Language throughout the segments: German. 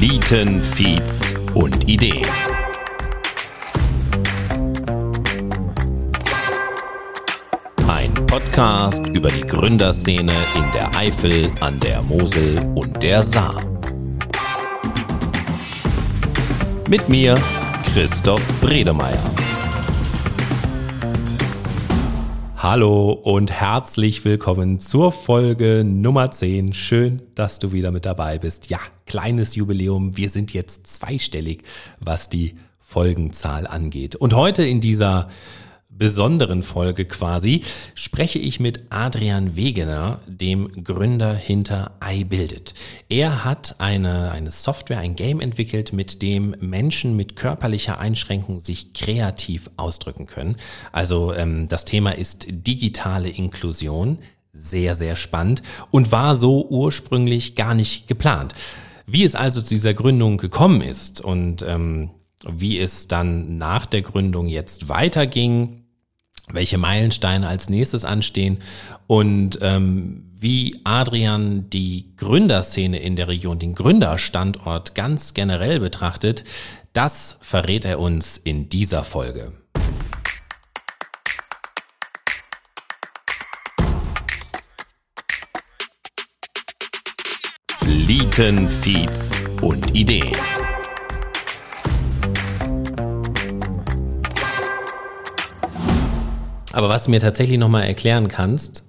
Eliten, Feeds und Ideen. Ein Podcast über die Gründerszene in der Eifel, an der Mosel und der Saar. Mit mir, Christoph Bredemeier. Hallo und herzlich willkommen zur Folge Nummer 10. Schön, dass du wieder mit dabei bist. Ja, kleines Jubiläum. Wir sind jetzt zweistellig, was die Folgenzahl angeht. Und heute in dieser besonderen Folge quasi spreche ich mit Adrian Wegener, dem Gründer hinter iBuildit. Er hat eine, eine Software, ein Game entwickelt, mit dem Menschen mit körperlicher Einschränkung sich kreativ ausdrücken können. Also ähm, das Thema ist digitale Inklusion. Sehr, sehr spannend und war so ursprünglich gar nicht geplant. Wie es also zu dieser Gründung gekommen ist und ähm, wie es dann nach der Gründung jetzt weiterging, welche Meilensteine als nächstes anstehen und ähm, wie Adrian die Gründerszene in der Region, den Gründerstandort ganz generell betrachtet, das verrät er uns in dieser Folge. Flieten, Feeds und Ideen. Aber was du mir tatsächlich nochmal erklären kannst,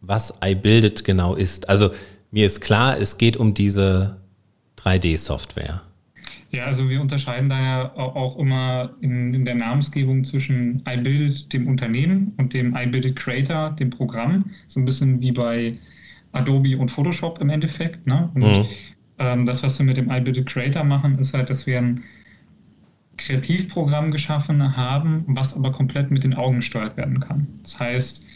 was iBuildit genau ist. Also mir ist klar, es geht um diese 3D-Software. Ja, also wir unterscheiden da ja auch immer in, in der Namensgebung zwischen iBuildit, dem Unternehmen, und dem iBuildit Creator, dem Programm. So ein bisschen wie bei Adobe und Photoshop im Endeffekt. Ne? Und mhm. ähm, das, was wir mit dem iBuildit Creator machen, ist halt, dass wir ein Kreativprogramm geschaffen haben, was aber komplett mit den Augen gesteuert werden kann. Das heißt,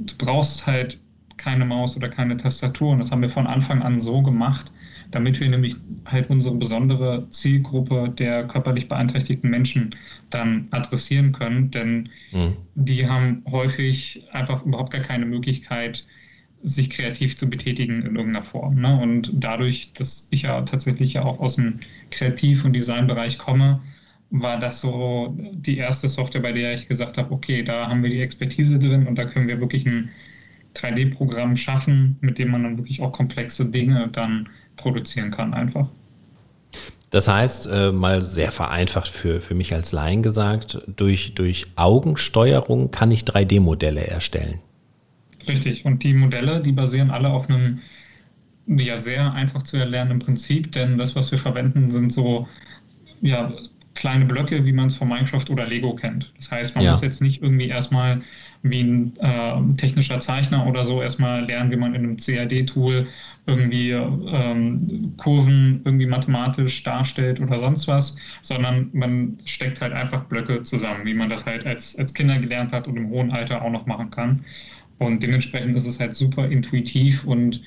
du brauchst halt keine Maus oder keine Tastatur und das haben wir von Anfang an so gemacht, damit wir nämlich halt unsere besondere Zielgruppe der körperlich beeinträchtigten Menschen dann adressieren können, denn mhm. die haben häufig einfach überhaupt gar keine Möglichkeit, sich kreativ zu betätigen in irgendeiner Form. Ne? Und dadurch, dass ich ja tatsächlich ja auch aus dem Kreativ- und Designbereich komme, war das so die erste Software, bei der ich gesagt habe, okay, da haben wir die Expertise drin und da können wir wirklich ein 3D-Programm schaffen, mit dem man dann wirklich auch komplexe Dinge dann produzieren kann einfach. Das heißt, äh, mal sehr vereinfacht für, für mich als Laien gesagt, durch, durch Augensteuerung kann ich 3D-Modelle erstellen. Richtig. Und die Modelle, die basieren alle auf einem ja sehr einfach zu erlernenden Prinzip, denn das, was wir verwenden, sind so ja, kleine Blöcke, wie man es von Minecraft oder Lego kennt. Das heißt, man ja. muss jetzt nicht irgendwie erstmal wie ein äh, technischer Zeichner oder so erstmal lernen, wie man in einem CAD-Tool irgendwie ähm, Kurven irgendwie mathematisch darstellt oder sonst was, sondern man steckt halt einfach Blöcke zusammen, wie man das halt als, als Kinder gelernt hat und im hohen Alter auch noch machen kann. Und dementsprechend ist es halt super intuitiv und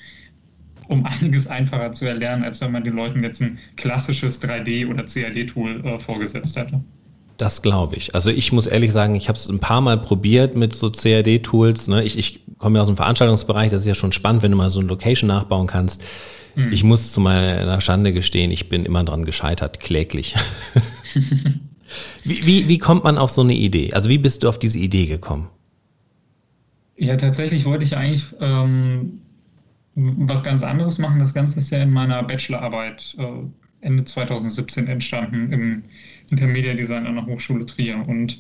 um einiges einfacher zu erlernen, als wenn man den Leuten jetzt ein klassisches 3D- oder CAD-Tool äh, vorgesetzt hätte. Das glaube ich. Also ich muss ehrlich sagen, ich habe es ein paar Mal probiert mit so CAD-Tools. Ne? Ich, ich komme ja aus dem Veranstaltungsbereich, das ist ja schon spannend, wenn du mal so eine Location nachbauen kannst. Mhm. Ich muss zu meiner Schande gestehen, ich bin immer dran gescheitert, kläglich. wie, wie, wie kommt man auf so eine Idee? Also wie bist du auf diese Idee gekommen? Ja, tatsächlich wollte ich eigentlich ähm, was ganz anderes machen. Das Ganze ist ja in meiner Bachelorarbeit äh, Ende 2017 entstanden im Intermedia Design an der Hochschule Trier. Und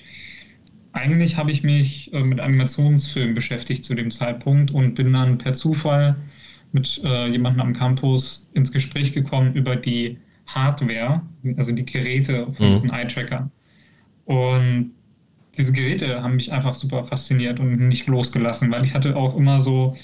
eigentlich habe ich mich äh, mit Animationsfilmen beschäftigt zu dem Zeitpunkt und bin dann per Zufall mit äh, jemandem am Campus ins Gespräch gekommen über die Hardware, also die Geräte von mhm. diesen Eye-Tracker. Und diese Geräte haben mich einfach super fasziniert und nicht losgelassen, weil ich hatte auch immer so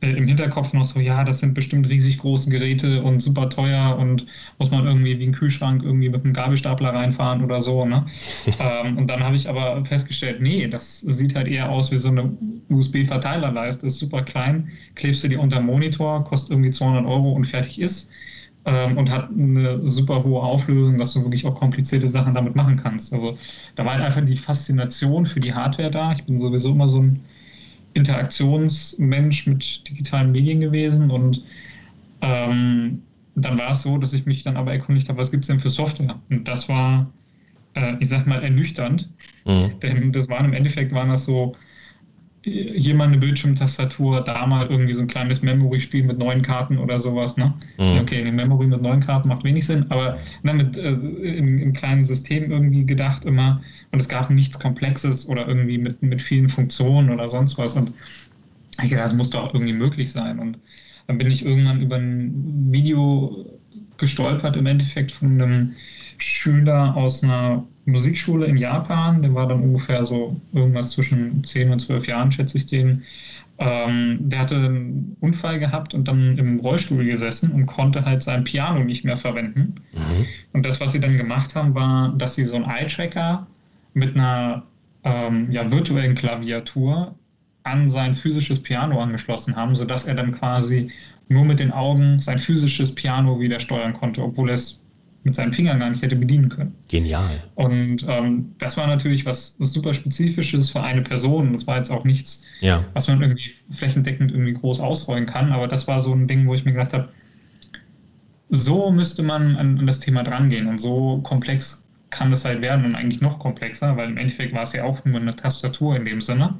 äh, im Hinterkopf noch so, ja, das sind bestimmt riesig große Geräte und super teuer und muss man irgendwie wie ein Kühlschrank irgendwie mit einem Gabelstapler reinfahren oder so. Ne? ähm, und dann habe ich aber festgestellt, nee, das sieht halt eher aus wie so eine USB-Verteilerleiste, ist super klein, klebst du die unter Monitor, kostet irgendwie 200 Euro und fertig ist. Ähm, und hat eine super hohe Auflösung, dass du wirklich auch komplizierte Sachen damit machen kannst. Also da war halt einfach die Faszination für die Hardware da. Ich bin sowieso immer so ein Interaktionsmensch mit digitalen Medien gewesen und ähm, dann war es so, dass ich mich dann aber erkundigt habe, was gibt es denn für Software? Und das war, äh, ich sag mal, ernüchternd. Mhm. Denn das waren im Endeffekt waren das so mal eine Bildschirmtastatur, da mal irgendwie so ein kleines Memory-Spiel mit neun Karten oder sowas. Ne? Mhm. Okay, eine Memory mit neun Karten macht wenig Sinn, aber ne, mit, äh, im, im, kleinen System irgendwie gedacht immer. Und es gab nichts Komplexes oder irgendwie mit, mit vielen Funktionen oder sonst was. Und ich dachte, das muss doch irgendwie möglich sein. Und dann bin ich irgendwann über ein Video gestolpert, im Endeffekt von einem Schüler aus einer Musikschule in Japan, der war dann ungefähr so irgendwas zwischen 10 und 12 Jahren, schätze ich den. Ähm, der hatte einen Unfall gehabt und dann im Rollstuhl gesessen und konnte halt sein Piano nicht mehr verwenden. Mhm. Und das, was sie dann gemacht haben, war, dass sie so einen Eye-Tracker mit einer ähm, ja, virtuellen Klaviatur an sein physisches Piano angeschlossen haben, sodass er dann quasi nur mit den Augen sein physisches Piano wieder steuern konnte, obwohl er es mit seinen Fingern gar nicht hätte bedienen können. Genial. Und ähm, das war natürlich was super Spezifisches für eine Person. Das war jetzt auch nichts, ja. was man irgendwie flächendeckend irgendwie groß ausrollen kann. Aber das war so ein Ding, wo ich mir gedacht habe, so müsste man an, an das Thema drangehen. Und so komplex kann das halt werden und eigentlich noch komplexer, weil im Endeffekt war es ja auch nur eine Tastatur in dem Sinne.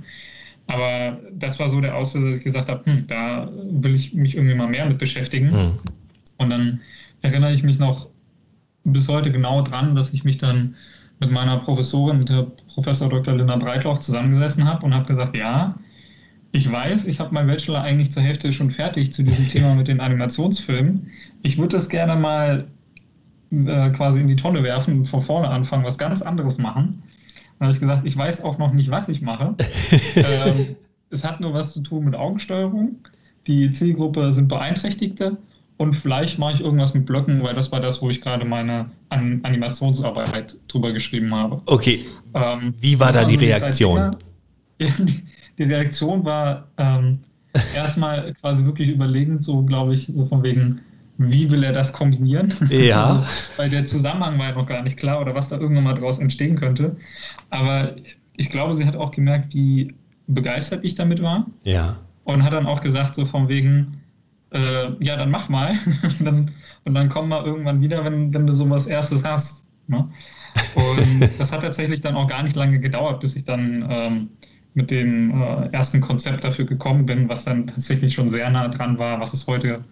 Aber das war so der Auslöser, dass ich gesagt habe, hm, da will ich mich irgendwie mal mehr mit beschäftigen. Hm. Und dann erinnere ich mich noch bis heute genau dran, dass ich mich dann mit meiner Professorin, mit der Professor Dr. Linda Breitloch, zusammengesessen habe und habe gesagt, ja, ich weiß, ich habe mein Bachelor eigentlich zur Hälfte schon fertig zu diesem Thema mit den Animationsfilmen. Ich würde das gerne mal äh, quasi in die Tonne werfen und von vorne anfangen, was ganz anderes machen. Dann habe ich gesagt, ich weiß auch noch nicht, was ich mache. ähm, es hat nur was zu tun mit Augensteuerung. Die Zielgruppe sind Beeinträchtigte und vielleicht mache ich irgendwas mit Blöcken, weil das war das, wo ich gerade meine An Animationsarbeit drüber geschrieben habe. Okay. Ähm, Wie war da die Reaktion? Ja, die, die, Reaktion war ähm, erstmal quasi wirklich überlegend, so glaube ich, so von wegen, wie will er das kombinieren? Ja. weil der Zusammenhang war ja noch gar nicht klar oder was da irgendwann mal draus entstehen könnte. Aber ich glaube, sie hat auch gemerkt, wie begeistert ich damit war. Ja. Und hat dann auch gesagt, so von wegen, äh, ja, dann mach mal. und, dann, und dann komm mal irgendwann wieder, wenn, wenn du sowas erstes hast. Ne? Und das hat tatsächlich dann auch gar nicht lange gedauert, bis ich dann ähm, mit dem äh, ersten Konzept dafür gekommen bin, was dann tatsächlich schon sehr nah dran war, was es heute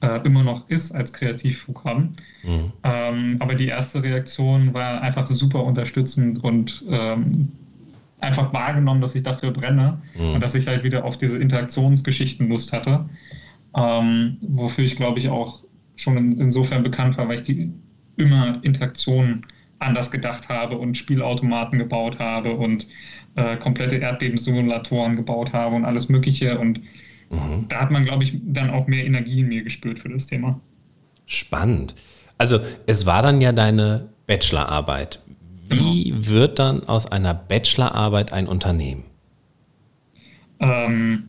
äh, immer noch ist als Kreativprogramm. Mhm. Ähm, aber die erste Reaktion war einfach super unterstützend und ähm, einfach wahrgenommen, dass ich dafür brenne mhm. und dass ich halt wieder auf diese Interaktionsgeschichten Lust hatte ähm, wofür ich glaube ich auch schon in, insofern bekannt war, weil ich die immer Interaktionen anders gedacht habe und Spielautomaten gebaut habe und äh, komplette Erdbebensimulatoren gebaut habe und alles Mögliche. Und mhm. da hat man, glaube ich, dann auch mehr Energie in mir gespürt für das Thema. Spannend. Also es war dann ja deine Bachelorarbeit. Wie genau. wird dann aus einer Bachelorarbeit ein Unternehmen? Ähm,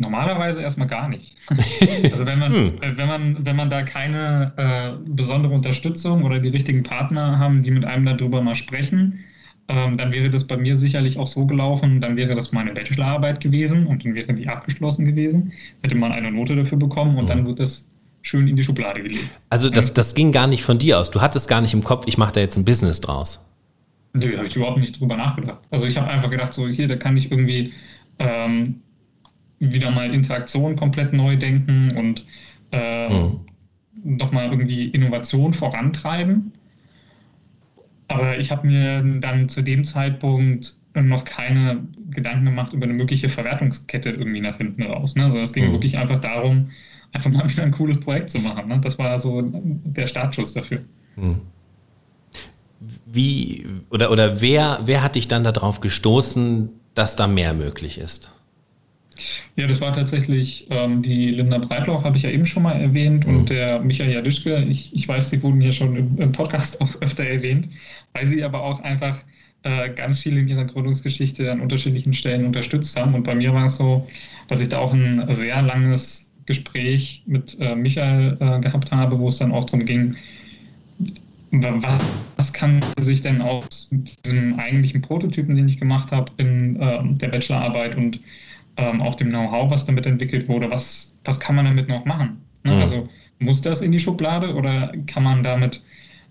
Normalerweise erstmal gar nicht. Also wenn man, hm. wenn man, wenn man da keine äh, besondere Unterstützung oder die richtigen Partner haben, die mit einem darüber mal sprechen, ähm, dann wäre das bei mir sicherlich auch so gelaufen, dann wäre das meine Bachelorarbeit gewesen und dann wäre die abgeschlossen gewesen, hätte man eine Note dafür bekommen und hm. dann wird das schön in die Schublade gelegt. Also das, das ging gar nicht von dir aus. Du hattest gar nicht im Kopf, ich mache da jetzt ein Business draus. Nö, habe ich überhaupt nicht drüber nachgedacht. Also ich habe einfach gedacht, so hier, da kann ich irgendwie ähm, wieder mal Interaktion komplett neu denken und äh, mhm. nochmal irgendwie Innovation vorantreiben. Aber ich habe mir dann zu dem Zeitpunkt noch keine Gedanken gemacht über eine mögliche Verwertungskette irgendwie nach hinten raus. Ne? Also es ging mhm. wirklich einfach darum, einfach mal wieder ein cooles Projekt zu machen. Ne? Das war so der Startschuss dafür. Mhm. Wie oder, oder wer, wer hat dich dann darauf gestoßen, dass da mehr möglich ist? Ja, das war tatsächlich ähm, die Linda Breitloch, habe ich ja eben schon mal erwähnt, mhm. und der Michael Jadischke. Ich, ich weiß, sie wurden hier schon im, im, Podcast auch öfter erwähnt, weil sie aber auch einfach äh, ganz viel in ihrer Gründungsgeschichte an unterschiedlichen Stellen unterstützt haben. Und bei mir war es so, dass ich da auch ein sehr langes Gespräch mit äh, Michael äh, gehabt habe, wo es dann auch darum ging, was, was kann sich denn aus diesem eigentlichen Prototypen, den ich gemacht habe in ähm, der Bachelorarbeit und ähm, auch dem Know-how, was damit entwickelt wurde, was, was kann man damit noch machen? Ne? Mhm. Also muss das in die Schublade oder kann man damit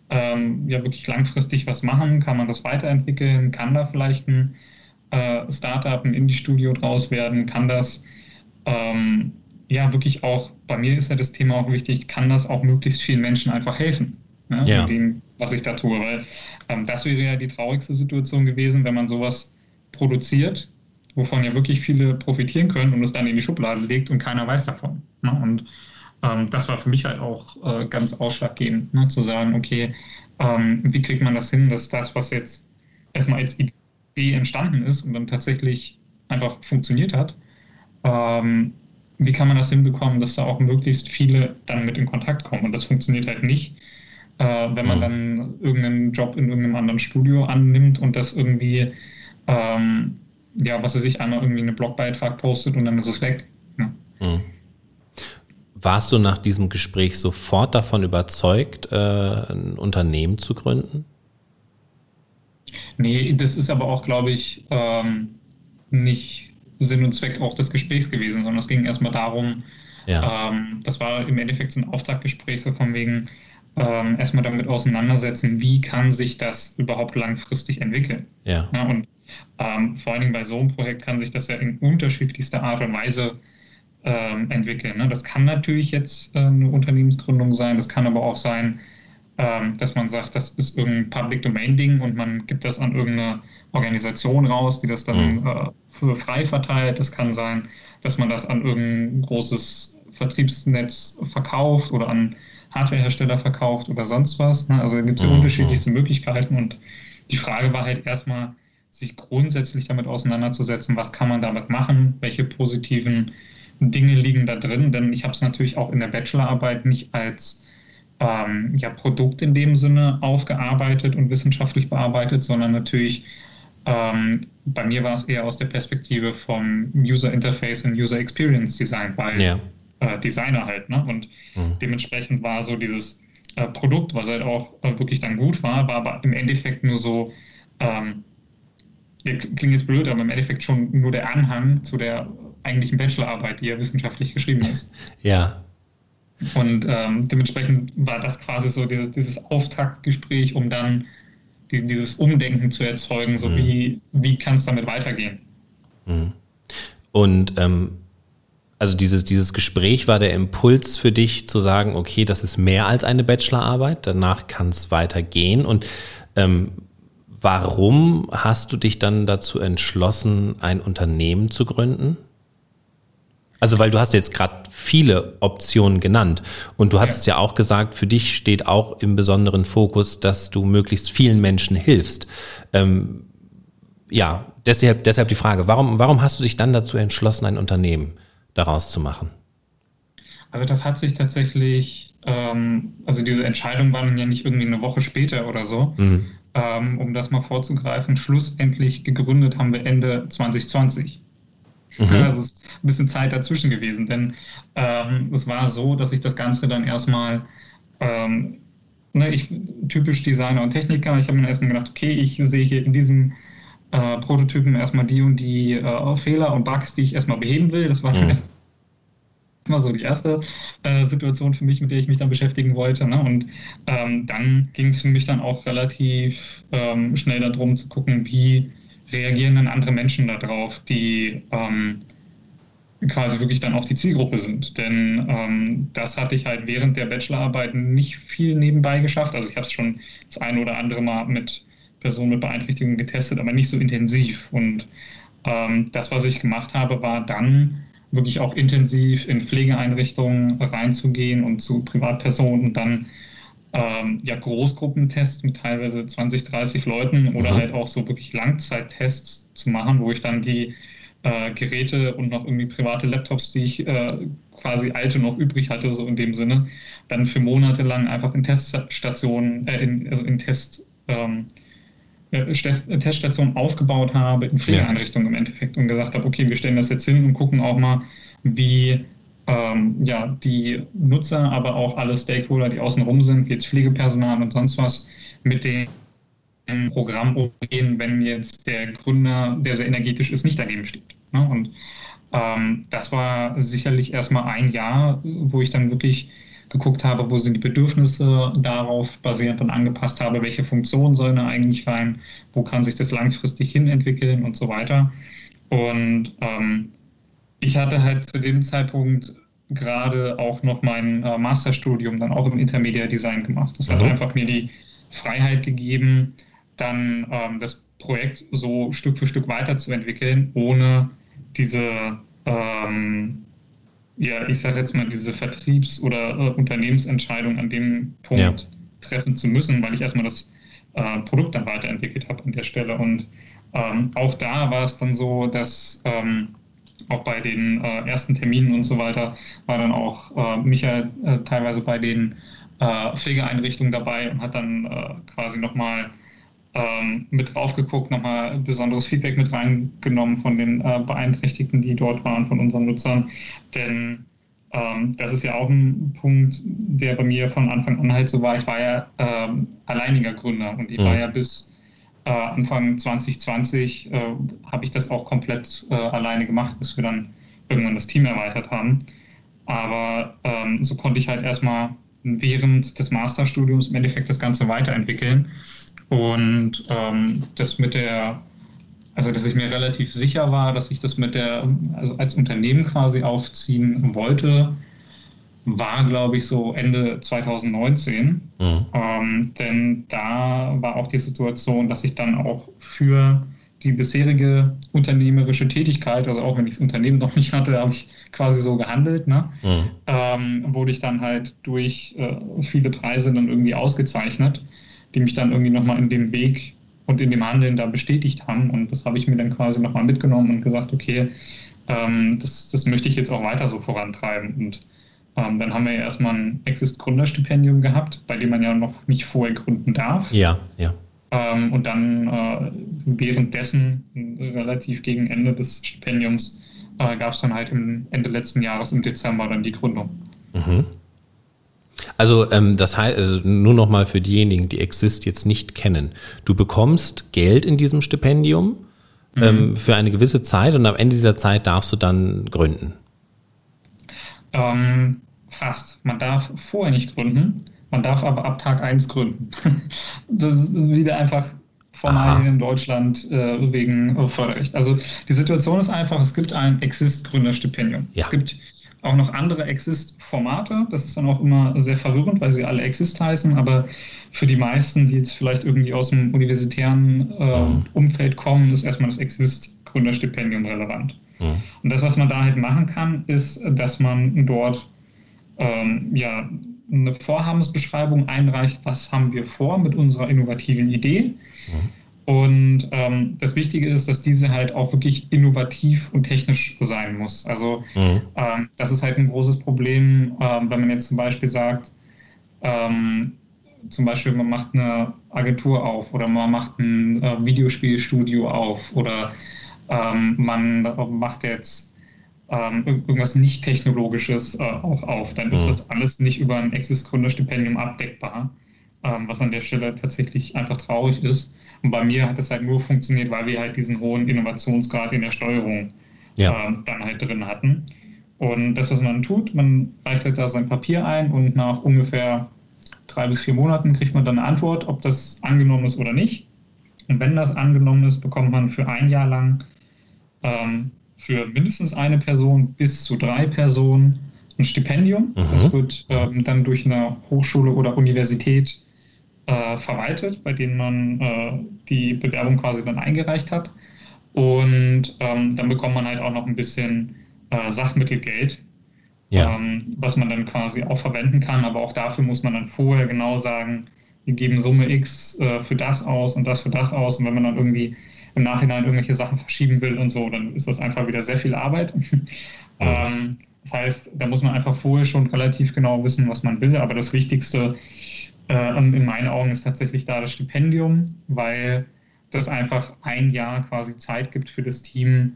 ähm, ja wirklich langfristig was machen? Kann man das weiterentwickeln? Kann da vielleicht ein äh, Startup, ein Indie-Studio draus werden? Kann das ähm, ja wirklich auch, bei mir ist ja das Thema auch wichtig, kann das auch möglichst vielen Menschen einfach helfen? Ne? Ja. In dem, was ich da tue. Weil ähm, das wäre ja die traurigste Situation gewesen, wenn man sowas produziert, wovon ja wirklich viele profitieren können und es dann in die Schublade legt und keiner weiß davon. Ne? Und ähm, das war für mich halt auch äh, ganz ausschlaggebend, ne? zu sagen, okay, ähm, wie kriegt man das hin, dass das, was jetzt erstmal als Idee entstanden ist und dann tatsächlich einfach funktioniert hat, ähm, wie kann man das hinbekommen, dass da auch möglichst viele dann mit in Kontakt kommen? Und das funktioniert halt nicht, äh, wenn man mhm. dann irgendeinen Job in irgendeinem anderen Studio annimmt und das irgendwie, ähm, ja, was er sich einmal irgendwie einen Blogbeitrag postet und dann ist es weg. Ja. Mhm. Warst du nach diesem Gespräch sofort davon überzeugt, äh, ein Unternehmen zu gründen? Nee, das ist aber auch, glaube ich, ähm, nicht Sinn und Zweck auch des Gesprächs gewesen, sondern es ging erstmal darum, ja. ähm, das war im Endeffekt so ein Auftaktgespräch, so von wegen, ähm, erstmal damit auseinandersetzen, wie kann sich das überhaupt langfristig entwickeln. Ja. ja und ähm, vor allen Dingen bei so einem Projekt kann sich das ja in unterschiedlichster Art und Weise ähm, entwickeln. Ne? Das kann natürlich jetzt äh, eine Unternehmensgründung sein, das kann aber auch sein, ähm, dass man sagt, das ist irgendein Public Domain Ding und man gibt das an irgendeine Organisation raus, die das dann mhm. äh, für frei verteilt. Das kann sein, dass man das an irgendein großes Vertriebsnetz verkauft oder an Hardwarehersteller verkauft oder sonst was. Ne? Also gibt es ja mhm. unterschiedlichste Möglichkeiten und die Frage war halt erstmal, sich grundsätzlich damit auseinanderzusetzen, was kann man damit machen, welche positiven Dinge liegen da drin, denn ich habe es natürlich auch in der Bachelorarbeit nicht als ähm, ja, Produkt in dem Sinne aufgearbeitet und wissenschaftlich bearbeitet, sondern natürlich ähm, bei mir war es eher aus der Perspektive vom User Interface und User Experience Design, weil ja äh, Designer halt. Ne? Und mhm. dementsprechend war so dieses äh, Produkt, was halt auch äh, wirklich dann gut war, war aber im Endeffekt nur so, ähm, klingt jetzt blöd, aber im Endeffekt schon nur der Anhang zu der eigentlichen Bachelorarbeit, die ja wissenschaftlich geschrieben ist. Ja. Und ähm, dementsprechend war das quasi so dieses, dieses Auftaktgespräch, um dann die, dieses Umdenken zu erzeugen, so mhm. wie, wie kann es damit weitergehen. Mhm. Und ähm, also dieses, dieses Gespräch war der Impuls für dich zu sagen, okay, das ist mehr als eine Bachelorarbeit, danach kann es weitergehen. Und ähm, warum hast du dich dann dazu entschlossen, ein Unternehmen zu gründen? Also weil du hast jetzt gerade viele Optionen genannt und du hast ja. ja auch gesagt, für dich steht auch im besonderen Fokus, dass du möglichst vielen Menschen hilfst. Ähm, ja, deshalb, deshalb die Frage, warum, warum hast du dich dann dazu entschlossen, ein Unternehmen daraus zu machen? Also das hat sich tatsächlich, ähm, also diese Entscheidung war dann ja nicht irgendwie eine Woche später oder so. Mhm. Ähm, um das mal vorzugreifen, schlussendlich gegründet haben wir Ende 2020. Mhm. Also es ist ein bisschen Zeit dazwischen gewesen, denn ähm, es war so, dass ich das Ganze dann erstmal, ähm, ne, ich typisch Designer und Techniker, ich habe mir erstmal gedacht, okay, ich sehe hier in diesem äh, Prototypen erstmal die und die äh, Fehler und Bugs, die ich erstmal beheben will. Das war mhm. erstmal so die erste äh, Situation für mich, mit der ich mich dann beschäftigen wollte. Ne? Und ähm, dann ging es für mich dann auch relativ ähm, schnell darum zu gucken, wie reagieren denn andere Menschen darauf, die ähm, quasi wirklich dann auch die Zielgruppe sind. Denn ähm, das hatte ich halt während der Bachelorarbeit nicht viel nebenbei geschafft. Also ich habe es schon das eine oder andere Mal mit Personen mit Beeinträchtigungen getestet, aber nicht so intensiv. Und ähm, das, was ich gemacht habe, war dann wirklich auch intensiv in Pflegeeinrichtungen reinzugehen und zu Privatpersonen und dann ähm, ja, Großgruppentests mit teilweise 20, 30 Leuten oder mhm. halt auch so wirklich Langzeittests zu machen, wo ich dann die äh, Geräte und noch irgendwie private Laptops, die ich äh, quasi alte noch übrig hatte, so in dem Sinne, dann für Monate lang einfach in Teststationen, äh, in, also in Test, ähm, äh, Teststation aufgebaut habe in Pflegeeinrichtungen ja. im Endeffekt und gesagt habe, okay, wir stellen das jetzt hin und gucken auch mal, wie ähm, ja, die Nutzer, aber auch alle Stakeholder, die außenrum sind, wie jetzt Pflegepersonal und sonst was, mit dem Programm umgehen, wenn jetzt der Gründer, der sehr energetisch ist, nicht daneben steht. Ne? Und ähm, das war sicherlich erstmal ein Jahr, wo ich dann wirklich geguckt habe, wo sind die Bedürfnisse darauf basierend und angepasst habe, welche Funktionen sollen da eigentlich rein, wo kann sich das langfristig hin entwickeln und so weiter. Und ähm, ich hatte halt zu dem Zeitpunkt gerade auch noch mein äh, Masterstudium dann auch im Intermediate Design gemacht. Das hat mhm. einfach mir die Freiheit gegeben, dann ähm, das Projekt so Stück für Stück weiterzuentwickeln, ohne diese, ähm, ja, ich sage jetzt mal, diese Vertriebs- oder äh, Unternehmensentscheidung an dem Punkt ja. treffen zu müssen, weil ich erstmal das äh, Produkt dann weiterentwickelt habe an der Stelle. Und ähm, auch da war es dann so, dass ähm, auch bei den äh, ersten Terminen und so weiter war dann auch äh, Michael äh, teilweise bei den äh, Pflegeeinrichtungen dabei und hat dann äh, quasi nochmal ähm, mit drauf geguckt, nochmal besonderes Feedback mit reingenommen von den äh, Beeinträchtigten, die dort waren, von unseren Nutzern. Denn ähm, das ist ja auch ein Punkt, der bei mir von Anfang an halt so war. Ich war ja ähm, alleiniger Gründer und ich mhm. war ja bis äh, Anfang 2020 äh, habe ich das auch komplett äh, alleine gemacht, bis wir dann irgendwann das Team erweitert haben. Aber ähm, so konnte ich halt erstmal während des Masterstudiums im Endeffekt das Ganze weiterentwickeln. Und ähm, das mit der, also dass ich mir relativ sicher war, dass ich das mit der, also als Unternehmen quasi aufziehen wollte, war, glaube ich, so Ende 2019. Mhm. Ähm, denn da war auch die Situation, dass ich dann auch für die bisherige unternehmerische Tätigkeit, also auch wenn ich das Unternehmen noch nicht hatte, habe ich quasi so gehandelt, ne? Mhm. Ähm, wurde ich dann halt durch äh, viele Preise dann irgendwie ausgezeichnet, die mich dann irgendwie nochmal in dem Weg und in dem Handeln da bestätigt haben. Und das habe ich mir dann quasi nochmal mitgenommen und gesagt, okay, ähm, das, das möchte ich jetzt auch weiter so vorantreiben. Und ähm, dann haben wir ja erstmal ein Exist-Gründerstipendium gehabt, bei dem man ja noch nicht vorher gründen darf. Ja, ja. Ähm, und dann äh, währenddessen, relativ gegen Ende des Stipendiums, äh, gab es dann halt im Ende letzten Jahres im Dezember dann die Gründung. Mhm. Also ähm, das heißt, also nur noch mal für diejenigen, die Exist jetzt nicht kennen. Du bekommst Geld in diesem Stipendium mhm. ähm, für eine gewisse Zeit und am Ende dieser Zeit darfst du dann gründen. Ähm, fast. Man darf vorher nicht gründen, man darf aber ab Tag 1 gründen. das ist wieder einfach formal in Deutschland äh, wegen Förderrecht. Also die Situation ist einfach, es gibt ein Exist-Gründerstipendium. Ja. Es gibt auch noch andere Exist-Formate. Das ist dann auch immer sehr verwirrend, weil sie alle Exist heißen, aber für die meisten, die jetzt vielleicht irgendwie aus dem universitären äh. Umfeld kommen, ist erstmal das Exist-Gründerstipendium relevant. Mhm. Und das, was man da halt machen kann, ist, dass man dort ähm, ja, eine Vorhabensbeschreibung einreicht, was haben wir vor mit unserer innovativen Idee. Mhm. Und ähm, das Wichtige ist, dass diese halt auch wirklich innovativ und technisch sein muss. Also mhm. ähm, das ist halt ein großes Problem, ähm, wenn man jetzt zum Beispiel sagt, ähm, zum Beispiel man macht eine Agentur auf oder man macht ein äh, Videospielstudio auf oder ähm, man macht jetzt ähm, irgendwas nicht technologisches äh, auch auf, dann ist mhm. das alles nicht über ein Exist-Gründerstipendium abdeckbar, was an der Stelle tatsächlich einfach traurig ist. Und bei mir hat das halt nur funktioniert, weil wir halt diesen hohen Innovationsgrad in der Steuerung ja. äh, dann halt drin hatten. Und das, was man tut, man reicht halt da sein Papier ein und nach ungefähr drei bis vier Monaten kriegt man dann eine Antwort, ob das angenommen ist oder nicht. Und wenn das angenommen ist, bekommt man für ein Jahr lang ähm, für mindestens eine Person bis zu drei Personen ein Stipendium. Mhm. Das wird ähm, dann durch eine Hochschule oder Universität äh, verwaltet, bei denen man äh, die Bewerbung quasi dann eingereicht hat. Und ähm, dann bekommt man halt auch noch ein bisschen äh, Sachmittelgeld, ja. ähm, was man dann quasi auch verwenden kann. Aber auch dafür muss man dann vorher genau sagen, wir geben Summe X äh, für das aus und das für das aus. Und wenn man dann irgendwie im Nachhinein irgendwelche Sachen verschieben will und so, dann ist das einfach wieder sehr viel Arbeit. ähm, das heißt, da muss man einfach vorher schon relativ genau wissen, was man will. Aber das Wichtigste äh, in meinen Augen ist tatsächlich da das Stipendium, weil das einfach ein Jahr quasi Zeit gibt für das Team,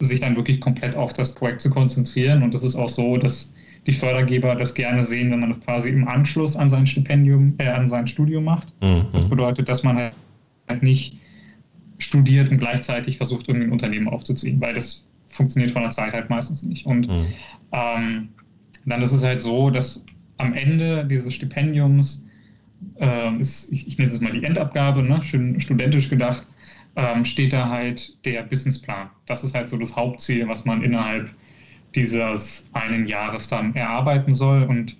sich dann wirklich komplett auf das Projekt zu konzentrieren. Und das ist auch so, dass die Fördergeber das gerne sehen, wenn man das quasi im Anschluss an sein Stipendium, äh, an sein Studium macht. Mhm. Das bedeutet, dass man halt nicht studiert und gleichzeitig versucht, irgendwie ein Unternehmen aufzuziehen, weil das funktioniert von der Zeit halt meistens nicht. Und mhm. ähm, dann ist es halt so, dass am Ende dieses Stipendiums äh, ist, ich, ich nenne es mal die Endabgabe, ne, schön studentisch gedacht, ähm, steht da halt der Businessplan. Das ist halt so das Hauptziel, was man innerhalb dieses einen Jahres dann erarbeiten soll. Und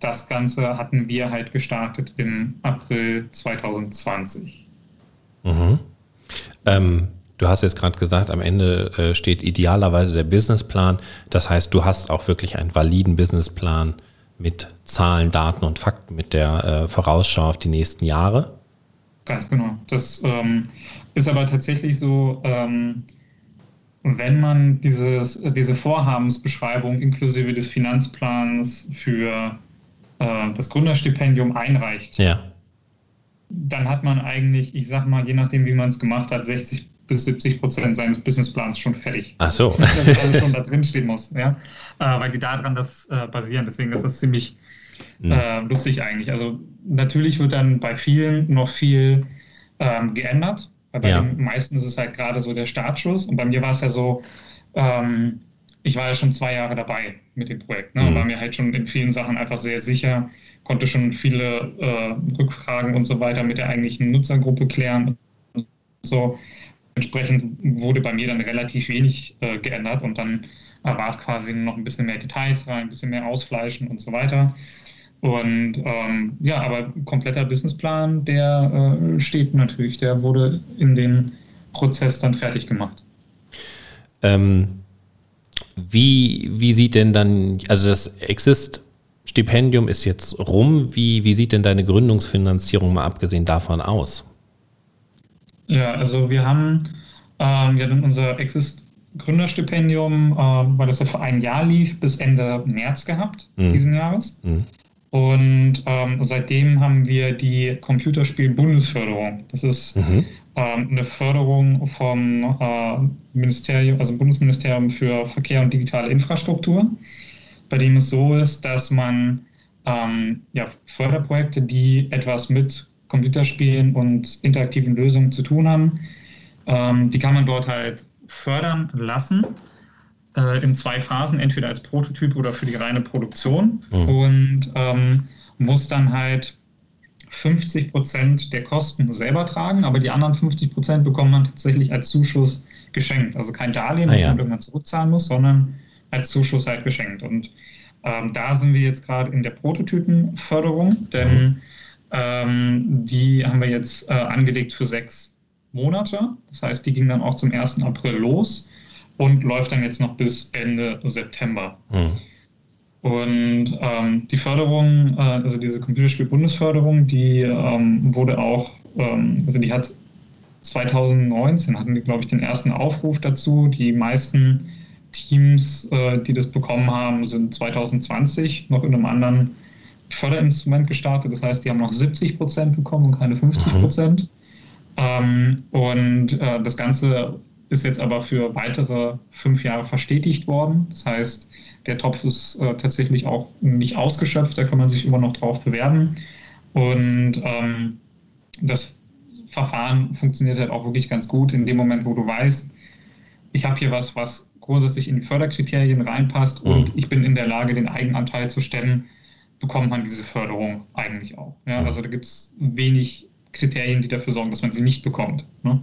das Ganze hatten wir halt gestartet im April 2020. Mhm. Ähm, du hast jetzt gerade gesagt, am Ende äh, steht idealerweise der Businessplan. Das heißt, du hast auch wirklich einen validen Businessplan mit Zahlen, Daten und Fakten, mit der äh, Vorausschau auf die nächsten Jahre. Ganz genau. Das ähm, ist aber tatsächlich so, ähm, wenn man dieses, diese Vorhabensbeschreibung inklusive des Finanzplans für äh, das Gründerstipendium einreicht, ja. dann hat man eigentlich, ich sag mal, je nachdem, wie man es gemacht hat, 60 bis 70 Prozent seines Businessplans schon fertig. Ach so. Dass das alles schon da drin stehen muss, ja. Äh, weil die daran das äh, basieren. Deswegen ist das ziemlich mhm. äh, lustig eigentlich. Also natürlich wird dann bei vielen noch viel ähm, geändert. Weil bei ja. den meisten ist es halt gerade so der Startschuss. Und bei mir war es ja so, ähm, ich war ja schon zwei Jahre dabei mit dem Projekt. Ne? Mhm. War mir halt schon in vielen Sachen einfach sehr sicher, konnte schon viele äh, Rückfragen und so weiter mit der eigentlichen Nutzergruppe klären. So. Entsprechend wurde bei mir dann relativ wenig äh, geändert und dann äh, war es quasi noch ein bisschen mehr Details rein, ein bisschen mehr ausfleischen und so weiter. Und ähm, ja, aber kompletter Businessplan, der äh, steht natürlich, der wurde in dem Prozess dann fertig gemacht. Ähm, wie, wie sieht denn dann, also das Exist-Stipendium ist jetzt rum, wie, wie sieht denn deine Gründungsfinanzierung mal abgesehen davon aus? Ja, also wir haben, ähm, wir hatten unser Exist Gründerstipendium, äh, weil das ja für ein Jahr lief, bis Ende März gehabt, mhm. diesen Jahres. Mhm. Und ähm, seitdem haben wir die Computerspiel-Bundesförderung. Das ist mhm. ähm, eine Förderung vom äh, Ministerium, also Bundesministerium für Verkehr und digitale Infrastruktur, bei dem es so ist, dass man ähm, ja, Förderprojekte, die etwas mit Computerspielen und interaktiven Lösungen zu tun haben, ähm, die kann man dort halt fördern lassen äh, in zwei Phasen, entweder als Prototyp oder für die reine Produktion mhm. und ähm, muss dann halt 50 Prozent der Kosten selber tragen, aber die anderen 50 Prozent bekommt man tatsächlich als Zuschuss geschenkt. Also kein Darlehen, ah, das ja. man irgendwann zurückzahlen muss, sondern als Zuschuss halt geschenkt. Und ähm, da sind wir jetzt gerade in der Prototypenförderung, denn mhm. Ähm, die haben wir jetzt äh, angelegt für sechs Monate. Das heißt, die ging dann auch zum 1. April los und läuft dann jetzt noch bis Ende September. Mhm. Und ähm, die Förderung, äh, also diese Computerspiel-Bundesförderung, die ähm, wurde auch, ähm, also die hat 2019 hatten die, glaube ich, den ersten Aufruf dazu. Die meisten Teams, äh, die das bekommen haben, sind 2020 noch in einem anderen Förderinstrument gestartet. Das heißt, die haben noch 70 Prozent bekommen und keine 50 Prozent. Mhm. Ähm, und äh, das Ganze ist jetzt aber für weitere fünf Jahre verstetigt worden. Das heißt, der Topf ist äh, tatsächlich auch nicht ausgeschöpft, da kann man sich immer noch drauf bewerben. Und ähm, das Verfahren funktioniert halt auch wirklich ganz gut in dem Moment, wo du weißt, ich habe hier was, was grundsätzlich in die Förderkriterien reinpasst mhm. und ich bin in der Lage, den Eigenanteil zu stemmen, bekommt man diese Förderung eigentlich auch. Ja, also da gibt es wenig Kriterien, die dafür sorgen, dass man sie nicht bekommt. Ne?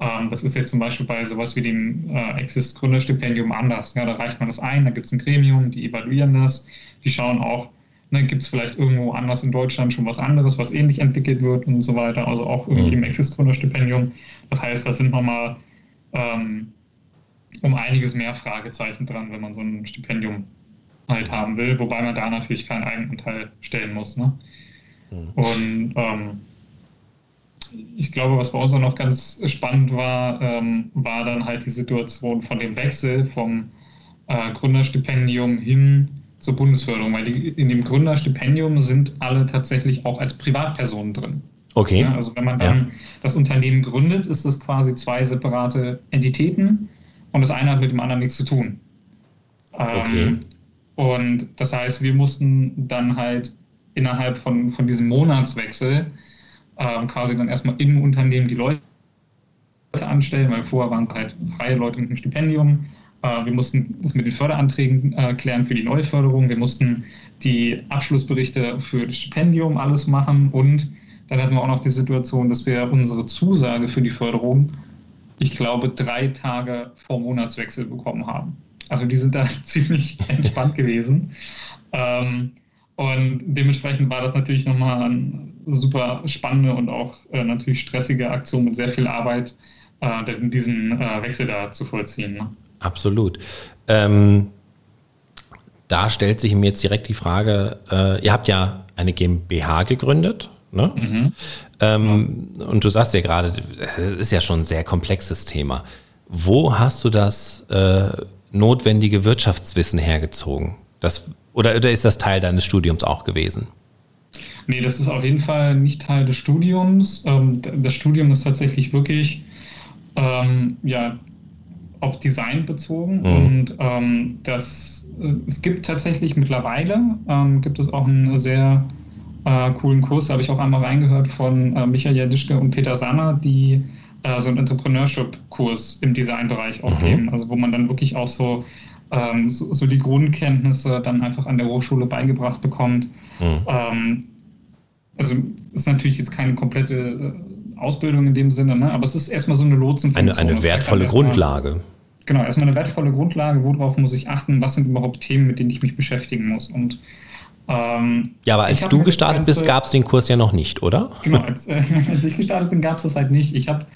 Ähm, das ist jetzt zum Beispiel bei sowas wie dem äh, Exist Gründerstipendium anders. Ja, da reicht man das ein, da gibt es ein Gremium, die evaluieren das, die schauen auch, ne, gibt es vielleicht irgendwo anders in Deutschland schon was anderes, was ähnlich entwickelt wird und so weiter. Also auch irgendwie mhm. im Exist Gründerstipendium. Das heißt, da sind nochmal ähm, um einiges mehr Fragezeichen dran, wenn man so ein Stipendium halt haben will, wobei man da natürlich keinen Eigenanteil stellen muss. Ne? Mhm. Und ähm, ich glaube, was bei uns auch noch ganz spannend war, ähm, war dann halt die Situation von dem Wechsel vom äh, Gründerstipendium hin zur Bundesförderung, weil die, in dem Gründerstipendium sind alle tatsächlich auch als Privatpersonen drin. Okay. Ja, also wenn man dann ja. das Unternehmen gründet, ist das quasi zwei separate Entitäten und das eine hat mit dem anderen nichts zu tun. Ähm, okay. Und das heißt, wir mussten dann halt innerhalb von, von diesem Monatswechsel ähm, quasi dann erstmal im Unternehmen die Leute anstellen, weil vorher waren es halt freie Leute mit einem Stipendium. Äh, wir mussten das mit den Förderanträgen äh, klären für die neue Förderung. Wir mussten die Abschlussberichte für das Stipendium alles machen. Und dann hatten wir auch noch die Situation, dass wir unsere Zusage für die Förderung, ich glaube, drei Tage vor Monatswechsel bekommen haben. Also die sind da ziemlich entspannt gewesen. Ähm, und dementsprechend war das natürlich nochmal eine super spannende und auch äh, natürlich stressige Aktion mit sehr viel Arbeit, äh, diesen äh, Wechsel da zu vollziehen. Ne? Absolut. Ähm, da stellt sich mir jetzt direkt die Frage, äh, ihr habt ja eine GmbH gegründet. Ne? Mhm. Ähm, ja. Und du sagst ja gerade, es ist ja schon ein sehr komplexes Thema. Wo hast du das äh, notwendige Wirtschaftswissen hergezogen? Das, oder, oder ist das Teil deines Studiums auch gewesen? Nee, das ist auf jeden Fall nicht Teil des Studiums. Ähm, das Studium ist tatsächlich wirklich ähm, ja, auf Design bezogen mhm. und ähm, das, äh, es gibt tatsächlich mittlerweile, ähm, gibt es auch einen sehr äh, coolen Kurs, da habe ich auch einmal reingehört von äh, Michael Jadischke und Peter Sanner, die äh, so einen Entrepreneurship-Kurs im Designbereich auch mhm. geben, also wo man dann wirklich auch so, ähm, so, so, die Grundkenntnisse dann einfach an der Hochschule beigebracht bekommt. Mhm. Ähm, also ist natürlich jetzt keine komplette äh, Ausbildung in dem Sinne, ne? aber es ist erstmal so eine Lotsenfunktion. Eine, eine wertvolle Grundlage. Genau, erstmal eine wertvolle Grundlage, worauf muss ich achten, was sind überhaupt Themen, mit denen ich mich beschäftigen muss. Und ähm, ja, aber als du gestartet Ganze, bist, gab es den Kurs ja noch nicht, oder? Genau, als, äh, als ich gestartet bin, gab es das halt nicht. Ich habe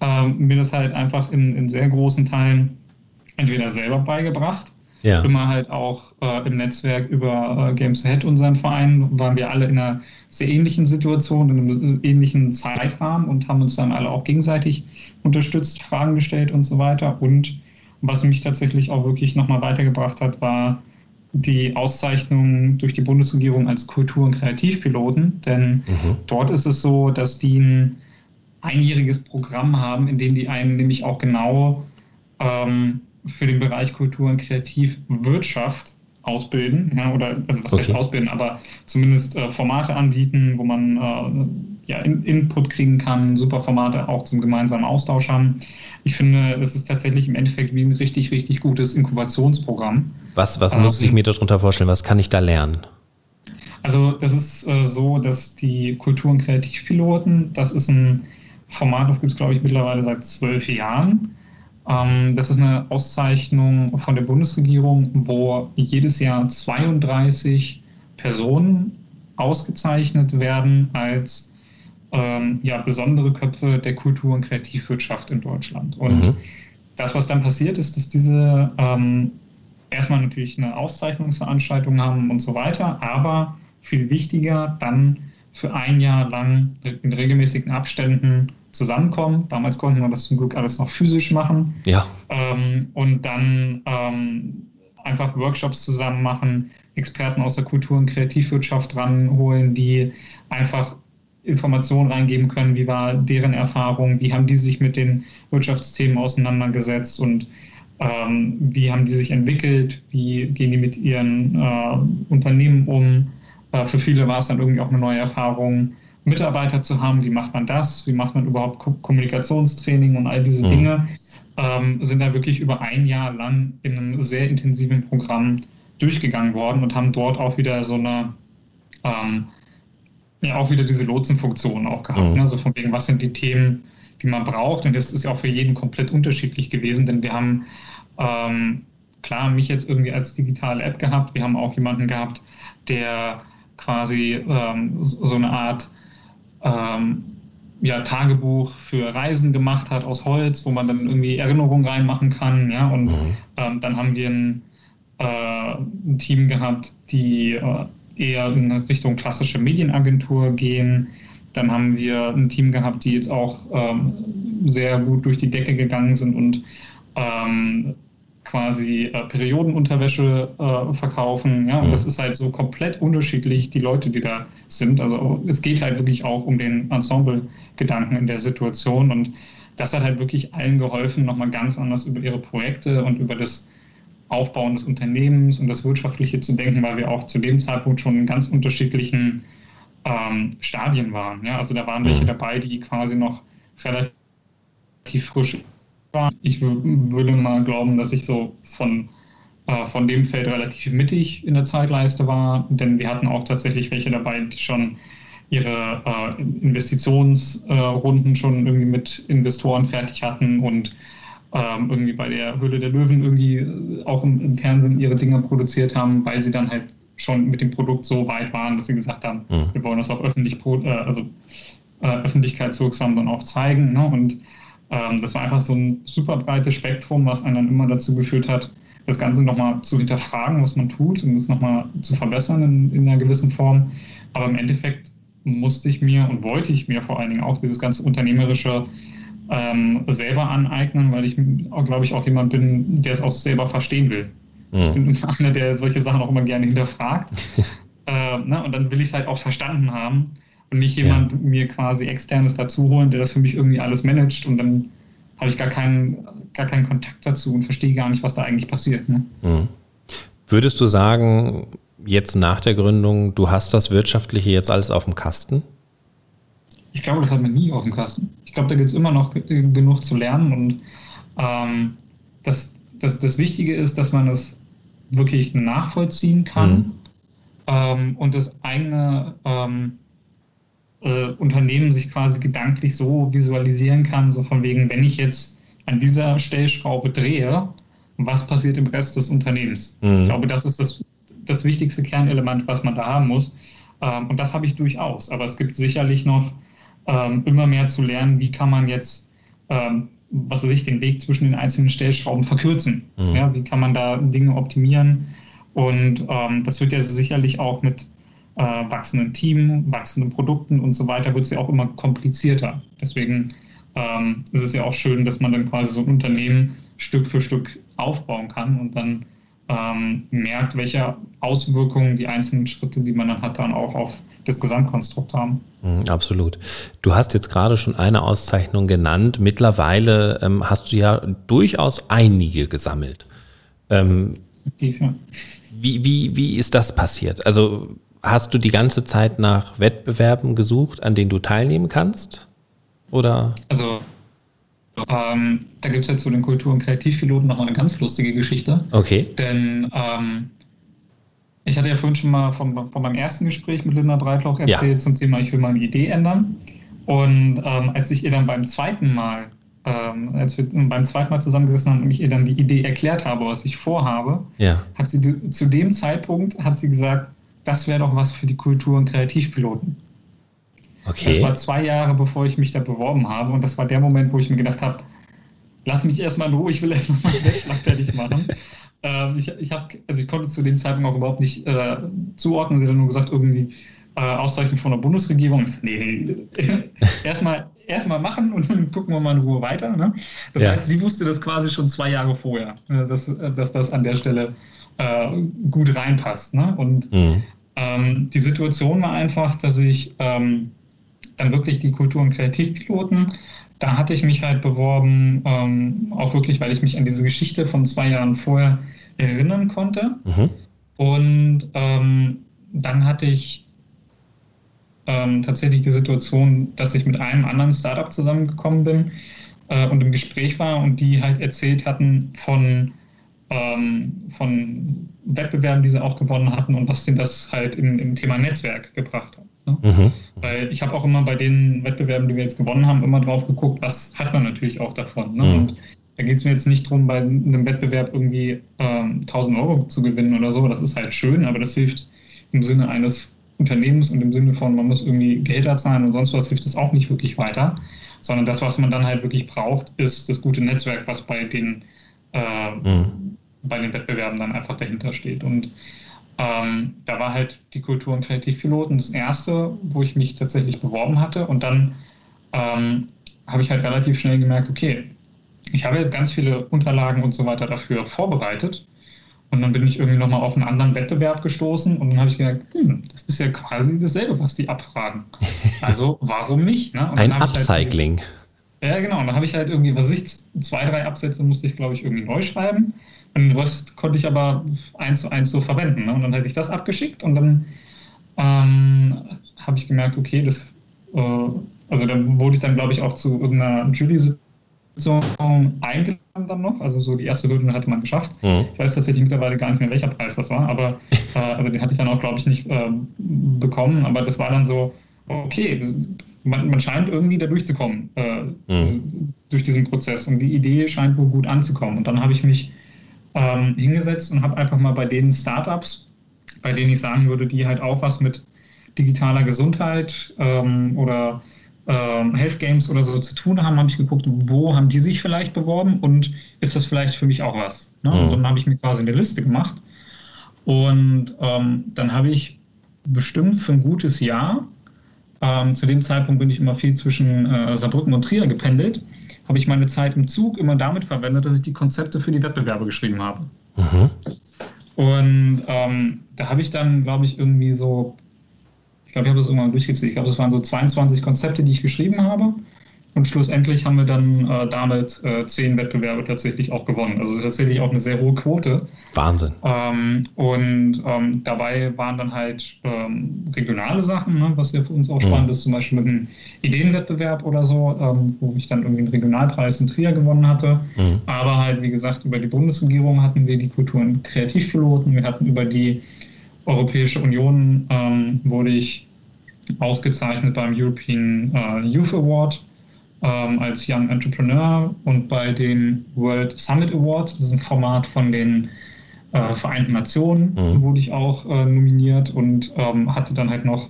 ähm, mir das halt einfach in, in sehr großen Teilen entweder selber beigebracht ja. Immer halt auch äh, im Netzwerk über äh, Games Ahead, unseren Verein, waren wir alle in einer sehr ähnlichen Situation, in einem ähnlichen Zeitrahmen und haben uns dann alle auch gegenseitig unterstützt, Fragen gestellt und so weiter. Und was mich tatsächlich auch wirklich nochmal weitergebracht hat, war die Auszeichnung durch die Bundesregierung als Kultur- und Kreativpiloten. Denn mhm. dort ist es so, dass die ein einjähriges Programm haben, in dem die einen nämlich auch genau ähm, für den Bereich Kultur und Kreativwirtschaft ausbilden, ja, oder also was okay. heißt ausbilden, aber zumindest äh, Formate anbieten, wo man äh, ja, in, Input kriegen kann, super Formate auch zum gemeinsamen Austausch haben. Ich finde, es ist tatsächlich im Endeffekt wie ein richtig, richtig gutes Inkubationsprogramm. Was, was muss ähm, ich mir darunter vorstellen? Was kann ich da lernen? Also das ist äh, so, dass die Kultur- und Kreativpiloten, das ist ein Format, das gibt es, glaube ich, mittlerweile seit zwölf Jahren. Ähm, das ist eine Auszeichnung von der Bundesregierung, wo jedes Jahr 32 Personen ausgezeichnet werden als ähm, ja, besondere Köpfe der Kultur- und Kreativwirtschaft in Deutschland. Und mhm. das, was dann passiert, ist, dass diese ähm, erstmal natürlich eine Auszeichnungsveranstaltung haben und so weiter, aber viel wichtiger dann für ein Jahr lang in regelmäßigen Abständen zusammenkommen. Damals konnten wir das zum Glück alles noch physisch machen. Ja. Ähm, und dann ähm, einfach Workshops zusammen machen, Experten aus der Kultur- und Kreativwirtschaft ranholen, die einfach Informationen reingeben können, wie war deren Erfahrung, wie haben die sich mit den Wirtschaftsthemen auseinandergesetzt und ähm, wie haben die sich entwickelt, wie gehen die mit ihren äh, Unternehmen um. Äh, für viele war es dann irgendwie auch eine neue Erfahrung. Mitarbeiter zu haben, wie macht man das, wie macht man überhaupt Kommunikationstraining und all diese mhm. Dinge, ähm, sind da wirklich über ein Jahr lang in einem sehr intensiven Programm durchgegangen worden und haben dort auch wieder so eine, ähm, ja, auch wieder diese Lotsenfunktion auch gehabt. Mhm. Ne? Also von wegen, was sind die Themen, die man braucht. Und das ist ja auch für jeden komplett unterschiedlich gewesen, denn wir haben ähm, klar mich jetzt irgendwie als digitale App gehabt. Wir haben auch jemanden gehabt, der quasi ähm, so eine Art ähm, ja, Tagebuch für Reisen gemacht hat aus Holz, wo man dann irgendwie Erinnerungen reinmachen kann. Ja? Und mhm. ähm, dann haben wir ein, äh, ein Team gehabt, die äh, eher in Richtung klassische Medienagentur gehen. Dann haben wir ein Team gehabt, die jetzt auch ähm, sehr gut durch die Decke gegangen sind und ähm, quasi äh, Periodenunterwäsche äh, verkaufen. Ja? Und das ist halt so komplett unterschiedlich, die Leute, die da sind. Also es geht halt wirklich auch um den Ensemble-Gedanken in der Situation. Und das hat halt wirklich allen geholfen, nochmal ganz anders über ihre Projekte und über das Aufbauen des Unternehmens und das Wirtschaftliche zu denken, weil wir auch zu dem Zeitpunkt schon in ganz unterschiedlichen ähm, Stadien waren. Ja? Also da waren welche mhm. dabei, die quasi noch relativ frisch war. Ich würde mal glauben, dass ich so von, äh, von dem Feld relativ mittig in der Zeitleiste war, denn wir hatten auch tatsächlich welche dabei, die schon ihre äh, Investitionsrunden äh, schon irgendwie mit Investoren fertig hatten und ähm, irgendwie bei der Höhle der Löwen irgendwie auch im, im, Fernsehen ihre Dinge produziert haben, weil sie dann halt schon mit dem Produkt so weit waren, dass sie gesagt haben, mhm. wir wollen das auch öffentlich, äh, also äh, öffentlichkeitswirksam dann auch zeigen. Ne? Und ähm, das war einfach so ein super breites Spektrum, was einen dann immer dazu geführt hat, das Ganze nochmal zu hinterfragen, was man tut und es nochmal zu verbessern in, in einer gewissen Form. Aber im Endeffekt musste ich mir und wollte ich mir vor allen Dingen auch dieses ganze unternehmerische ähm, selber aneignen, weil ich, glaube ich, auch jemand bin, der es auch selber verstehen will. Mhm. Ich bin einer, der solche Sachen auch immer gerne hinterfragt. äh, ne? Und dann will ich es halt auch verstanden haben und nicht jemand ja. mir quasi externes dazu holen, der das für mich irgendwie alles managt und dann habe ich gar keinen, gar keinen Kontakt dazu und verstehe gar nicht, was da eigentlich passiert. Ne? Mhm. Würdest du sagen, jetzt nach der Gründung, du hast das Wirtschaftliche jetzt alles auf dem Kasten? Ich glaube, das hat man nie auf dem Kasten. Ich glaube, da gibt es immer noch genug zu lernen und ähm, das, das, das Wichtige ist, dass man es wirklich nachvollziehen kann mhm. ähm, und das eigene ähm, äh, Unternehmen sich quasi gedanklich so visualisieren kann, so von wegen, wenn ich jetzt an dieser Stellschraube drehe, was passiert im Rest des Unternehmens? Mhm. Ich glaube, das ist das, das wichtigste Kernelement, was man da haben muss. Ähm, und das habe ich durchaus. Aber es gibt sicherlich noch ähm, immer mehr zu lernen, wie kann man jetzt, ähm, was weiß ich, den Weg zwischen den einzelnen Stellschrauben verkürzen. Mhm. Ja, wie kann man da Dinge optimieren? Und ähm, das wird ja sicherlich auch mit äh, wachsenden Team, wachsenden Produkten und so weiter, wird es ja auch immer komplizierter. Deswegen ähm, ist es ja auch schön, dass man dann quasi so ein Unternehmen Stück für Stück aufbauen kann und dann ähm, merkt, welche Auswirkungen die einzelnen Schritte, die man dann hat, dann auch auf das Gesamtkonstrukt haben. Mhm, absolut. Du hast jetzt gerade schon eine Auszeichnung genannt. Mittlerweile ähm, hast du ja durchaus einige gesammelt. Ähm, ja. wie, wie, wie ist das passiert? Also hast du die ganze Zeit nach Wettbewerben gesucht, an denen du teilnehmen kannst? Oder? Also ähm, da gibt es jetzt zu den Kultur- und Kreativpiloten noch eine ganz lustige Geschichte. Okay. Denn ähm, ich hatte ja vorhin schon mal von, von meinem ersten Gespräch mit Linda Breitloch erzählt ja. zum Thema, ich will meine Idee ändern. Und ähm, als ich ihr dann beim zweiten Mal, ähm, als wir beim zweiten Mal zusammengesessen haben und ich ihr dann die Idee erklärt habe, was ich vorhabe, ja. hat sie zu dem Zeitpunkt hat sie gesagt, das wäre doch was für die Kultur- und Kreativpiloten. Okay. Das war zwei Jahre, bevor ich mich da beworben habe. Und das war der Moment, wo ich mir gedacht habe, lass mich erstmal in Ruhe, ich will erstmal meinen Bachelor fertig machen. Ähm, ich, ich, hab, also ich konnte zu dem Zeitpunkt auch überhaupt nicht äh, zuordnen. Sie hat nur gesagt, irgendwie äh, Auszeichnung von der Bundesregierung. Nee, nee. erstmal erstmal machen und dann gucken wir mal in Ruhe weiter. Ne? Das ja. heißt, sie wusste das quasi schon zwei Jahre vorher, äh, dass, dass das an der Stelle äh, gut reinpasst. Ne? Und mhm. ähm, die Situation war einfach, dass ich ähm, dann wirklich die Kultur- und Kreativpiloten da hatte ich mich halt beworben, ähm, auch wirklich, weil ich mich an diese Geschichte von zwei Jahren vorher erinnern konnte. Mhm. Und ähm, dann hatte ich ähm, tatsächlich die Situation, dass ich mit einem anderen Startup zusammengekommen bin äh, und im Gespräch war und die halt erzählt hatten von, ähm, von Wettbewerben, die sie auch gewonnen hatten und was denn das halt im, im Thema Netzwerk gebracht hat. Ne? Mhm. Weil ich habe auch immer bei den Wettbewerben, die wir jetzt gewonnen haben, immer drauf geguckt, was hat man natürlich auch davon. Ne? Mhm. Und da geht es mir jetzt nicht darum, bei einem Wettbewerb irgendwie ähm, 1000 Euro zu gewinnen oder so. Das ist halt schön, aber das hilft im Sinne eines Unternehmens und im Sinne von, man muss irgendwie Gehälter zahlen und sonst was, hilft das auch nicht wirklich weiter. Sondern das, was man dann halt wirklich braucht, ist das gute Netzwerk, was bei den, äh, mhm. bei den Wettbewerben dann einfach dahinter steht. Und ähm, da war halt die Kultur- und Kreativpiloten das erste, wo ich mich tatsächlich beworben hatte. Und dann ähm, habe ich halt relativ schnell gemerkt, okay, ich habe jetzt ganz viele Unterlagen und so weiter dafür vorbereitet. Und dann bin ich irgendwie nochmal auf einen anderen Wettbewerb gestoßen und dann habe ich gedacht, hm, das ist ja quasi dasselbe, was die abfragen. Also warum nicht? Ne? Ein halt Upcycling. Halt, ja, genau. Und dann habe ich halt irgendwie, was ich, zwei, drei Absätze musste ich, glaube ich, irgendwie neu schreiben. Den Rest konnte ich aber eins zu eins so verwenden. Ne? Und dann hätte ich das abgeschickt und dann ähm, habe ich gemerkt, okay, das, äh, also dann wurde ich dann, glaube ich, auch zu irgendeiner Jury eingeladen dann noch. Also so die erste Hürde hatte man geschafft. Mhm. Ich weiß tatsächlich mittlerweile gar nicht mehr, welcher Preis das war, aber äh, also den hatte ich dann auch, glaube ich, nicht äh, bekommen. Aber das war dann so, okay, man, man scheint irgendwie da durchzukommen äh, mhm. durch diesen Prozess und die Idee scheint wohl gut anzukommen. Und dann habe ich mich ähm, hingesetzt und habe einfach mal bei den Startups, bei denen ich sagen würde, die halt auch was mit digitaler Gesundheit ähm, oder ähm, Health Games oder so zu tun haben, habe ich geguckt, wo haben die sich vielleicht beworben und ist das vielleicht für mich auch was? Ne? Mhm. Und dann habe ich mir quasi eine Liste gemacht und ähm, dann habe ich bestimmt für ein gutes Jahr, ähm, zu dem Zeitpunkt bin ich immer viel zwischen äh, Saarbrücken und Trier gependelt, habe ich meine Zeit im Zug immer damit verwendet, dass ich die Konzepte für die Wettbewerbe geschrieben habe. Mhm. Und ähm, da habe ich dann, glaube ich, irgendwie so ich glaube, ich habe das irgendwann durchgezählt. Ich glaube, es waren so 22 Konzepte, die ich geschrieben habe. Und schlussendlich haben wir dann äh, damit äh, zehn Wettbewerbe tatsächlich auch gewonnen. Also tatsächlich auch eine sehr hohe Quote. Wahnsinn. Ähm, und ähm, dabei waren dann halt ähm, regionale Sachen, ne, was ja für uns auch mhm. spannend ist, zum Beispiel mit einem Ideenwettbewerb oder so, ähm, wo ich dann irgendwie einen Regionalpreis in Trier gewonnen hatte. Mhm. Aber halt, wie gesagt, über die Bundesregierung hatten wir die Kultur- und Kreativpiloten. Wir hatten über die Europäische Union ähm, wurde ich ausgezeichnet beim European äh, Youth Award ähm, als Young Entrepreneur und bei den World Summit Award, das ist ein Format von den äh, Vereinten Nationen, mhm. wurde ich auch äh, nominiert und ähm, hatte dann halt noch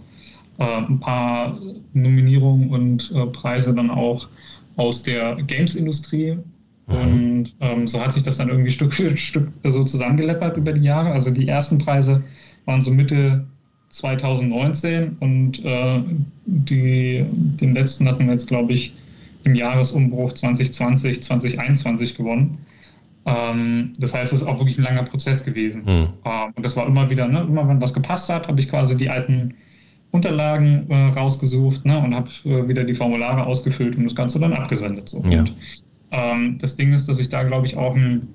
äh, ein paar Nominierungen und äh, Preise dann auch aus der Games-Industrie. Mhm. Und ähm, so hat sich das dann irgendwie Stück für Stück so zusammengeleppert über die Jahre. Also die ersten Preise waren so Mitte 2019 und äh, die, den letzten hatten wir jetzt, glaube ich, im Jahresumbruch 2020, 2021 gewonnen. Ähm, das heißt, es ist auch wirklich ein langer Prozess gewesen. Mhm. Ähm, und das war immer wieder, ne, immer wenn was gepasst hat, habe ich quasi die alten Unterlagen äh, rausgesucht ne, und habe äh, wieder die Formulare ausgefüllt und das Ganze dann abgesendet. So. Ja. Und ähm, das Ding ist, dass ich da, glaube ich, auch ein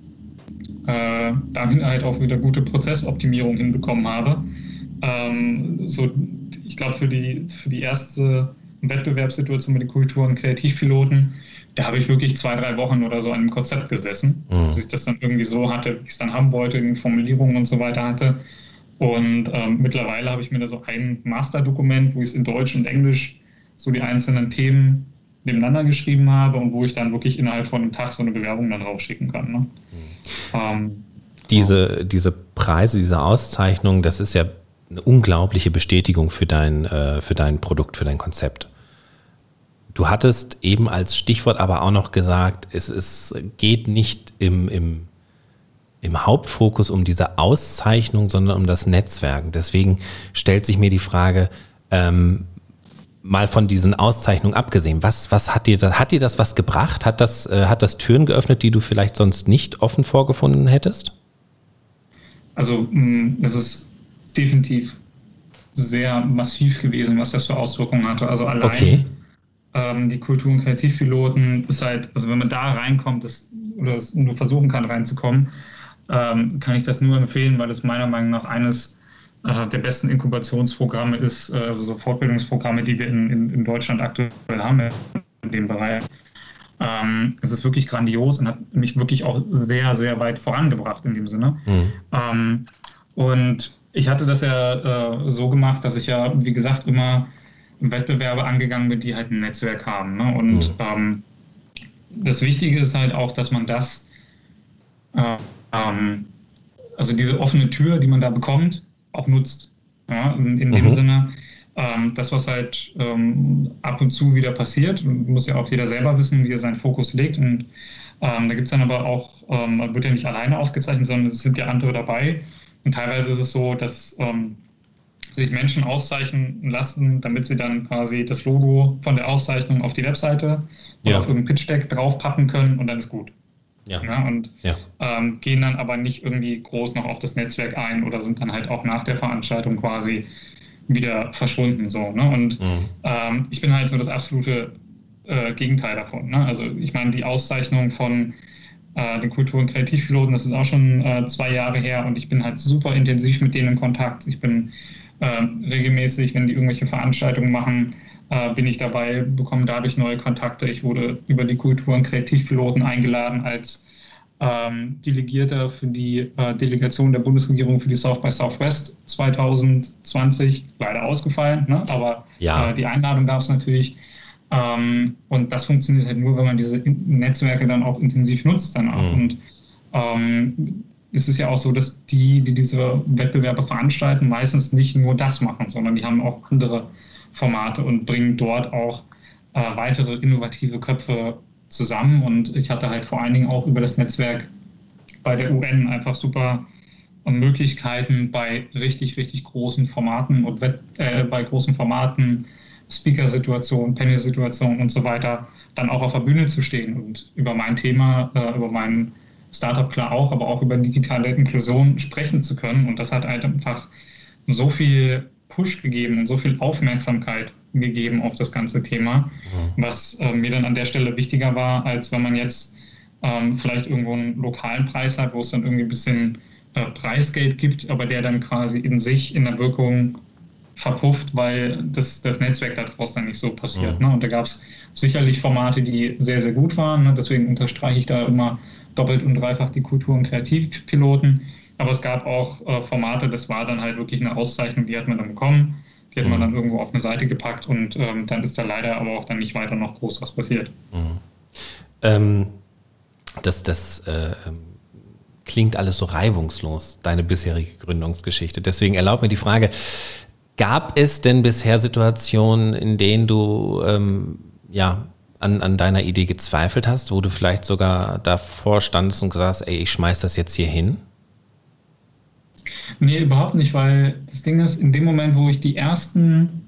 äh, damit halt auch wieder gute Prozessoptimierung hinbekommen habe. Ähm, so, ich glaube, für die, für die erste Wettbewerbssituation mit den Kultur- und Kreativpiloten, da habe ich wirklich zwei, drei Wochen oder so an einem Konzept gesessen, mhm. bis ich das dann irgendwie so hatte, wie ich es dann haben wollte, in Formulierungen und so weiter hatte. Und ähm, mittlerweile habe ich mir da so ein Masterdokument, wo ich es in Deutsch und Englisch so die einzelnen Themen nebeneinander geschrieben habe und wo ich dann wirklich innerhalb von einem Tag so eine Bewerbung dann rausschicken kann. Ne? Mhm. Ähm, diese, diese Preise, diese Auszeichnungen, das ist ja eine unglaubliche Bestätigung für dein, äh, für dein Produkt, für dein Konzept. Du hattest eben als Stichwort aber auch noch gesagt, es, es geht nicht im, im, im Hauptfokus um diese Auszeichnung, sondern um das Netzwerken. Deswegen stellt sich mir die Frage, ähm, mal von diesen Auszeichnungen abgesehen, was, was hat dir das, hat dir das was gebracht? Hat das, äh, hat das Türen geöffnet, die du vielleicht sonst nicht offen vorgefunden hättest? Also, mm, es ist definitiv sehr massiv gewesen, was das für Auswirkungen hatte. Also allein okay. ähm, die Kultur- und Kreativpiloten ist halt, also wenn man da reinkommt das, oder nur versuchen kann reinzukommen, ähm, kann ich das nur empfehlen, weil es meiner Meinung nach eines äh, der besten Inkubationsprogramme ist, äh, also so Fortbildungsprogramme, die wir in, in, in Deutschland aktuell haben in dem Bereich. Ähm, es ist wirklich grandios und hat mich wirklich auch sehr, sehr weit vorangebracht in dem Sinne. Mhm. Ähm, und ich hatte das ja äh, so gemacht, dass ich ja, wie gesagt, immer Wettbewerbe angegangen bin, die halt ein Netzwerk haben. Ne? Und mhm. ähm, das Wichtige ist halt auch, dass man das, äh, ähm, also diese offene Tür, die man da bekommt, auch nutzt. Ja, in, in mhm. dem Sinne, ähm, das, was halt ähm, ab und zu wieder passiert, muss ja auch jeder selber wissen, wie er seinen Fokus legt. Und ähm, da gibt es dann aber auch, ähm, man wird ja nicht alleine ausgezeichnet, sondern es sind ja andere dabei. Und teilweise ist es so, dass ähm, sich Menschen auszeichnen lassen, damit sie dann quasi das Logo von der Auszeichnung auf die Webseite ja. oder auf irgendein Pitch-Deck draufpappen können und dann ist gut. Ja. ja und ja. Ähm, gehen dann aber nicht irgendwie groß noch auf das Netzwerk ein oder sind dann halt auch nach der Veranstaltung quasi wieder verschwunden. So, ne? Und mhm. ähm, ich bin halt so das absolute äh, Gegenteil davon. Ne? Also ich meine, die Auszeichnung von äh, den Kultur- und Kreativpiloten, das ist auch schon äh, zwei Jahre her und ich bin halt super intensiv mit denen in Kontakt. Ich bin ähm, regelmäßig, wenn die irgendwelche Veranstaltungen machen, äh, bin ich dabei, bekomme dadurch neue Kontakte. Ich wurde über die Kulturen Kreativpiloten eingeladen als ähm, Delegierter für die äh, Delegation der Bundesregierung für die South by Southwest 2020, leider ausgefallen, ne? aber ja. äh, die Einladung gab es natürlich. Ähm, und das funktioniert halt nur, wenn man diese Netzwerke dann auch intensiv nutzt danach. Mhm. Und ähm, es ist ja auch so, dass die, die diese Wettbewerbe veranstalten, meistens nicht nur das machen, sondern die haben auch andere Formate und bringen dort auch äh, weitere innovative Köpfe zusammen. Und ich hatte halt vor allen Dingen auch über das Netzwerk bei der UN einfach super Möglichkeiten bei richtig, richtig großen Formaten und äh, bei großen Formaten, Speaker-Situationen, Panel-Situationen und so weiter, dann auch auf der Bühne zu stehen und über mein Thema, äh, über mein Startup klar auch, aber auch über digitale Inklusion sprechen zu können. Und das hat halt einfach so viel Push gegeben und so viel Aufmerksamkeit gegeben auf das ganze Thema, mhm. was äh, mir dann an der Stelle wichtiger war, als wenn man jetzt ähm, vielleicht irgendwo einen lokalen Preis hat, wo es dann irgendwie ein bisschen äh, Preisgeld gibt, aber der dann quasi in sich in der Wirkung verpufft, weil das, das Netzwerk daraus dann nicht so passiert. Mhm. Ne? Und da gab es sicherlich Formate, die sehr, sehr gut waren. Ne? Deswegen unterstreiche ich da immer doppelt und dreifach die Kultur- und Kreativpiloten. Aber es gab auch äh, Formate, das war dann halt wirklich eine Auszeichnung, die hat man dann bekommen. Die hat man mhm. dann irgendwo auf eine Seite gepackt und ähm, dann ist da leider aber auch dann nicht weiter noch groß was passiert. Mhm. Ähm, das das äh, klingt alles so reibungslos, deine bisherige Gründungsgeschichte. Deswegen erlaub mir die Frage, gab es denn bisher Situationen, in denen du ähm, ja, an, an deiner Idee gezweifelt hast, wo du vielleicht sogar davor standest und gesagt hast, ey, ich schmeiß das jetzt hier hin? Nee, überhaupt nicht, weil das Ding ist, in dem Moment, wo ich die ersten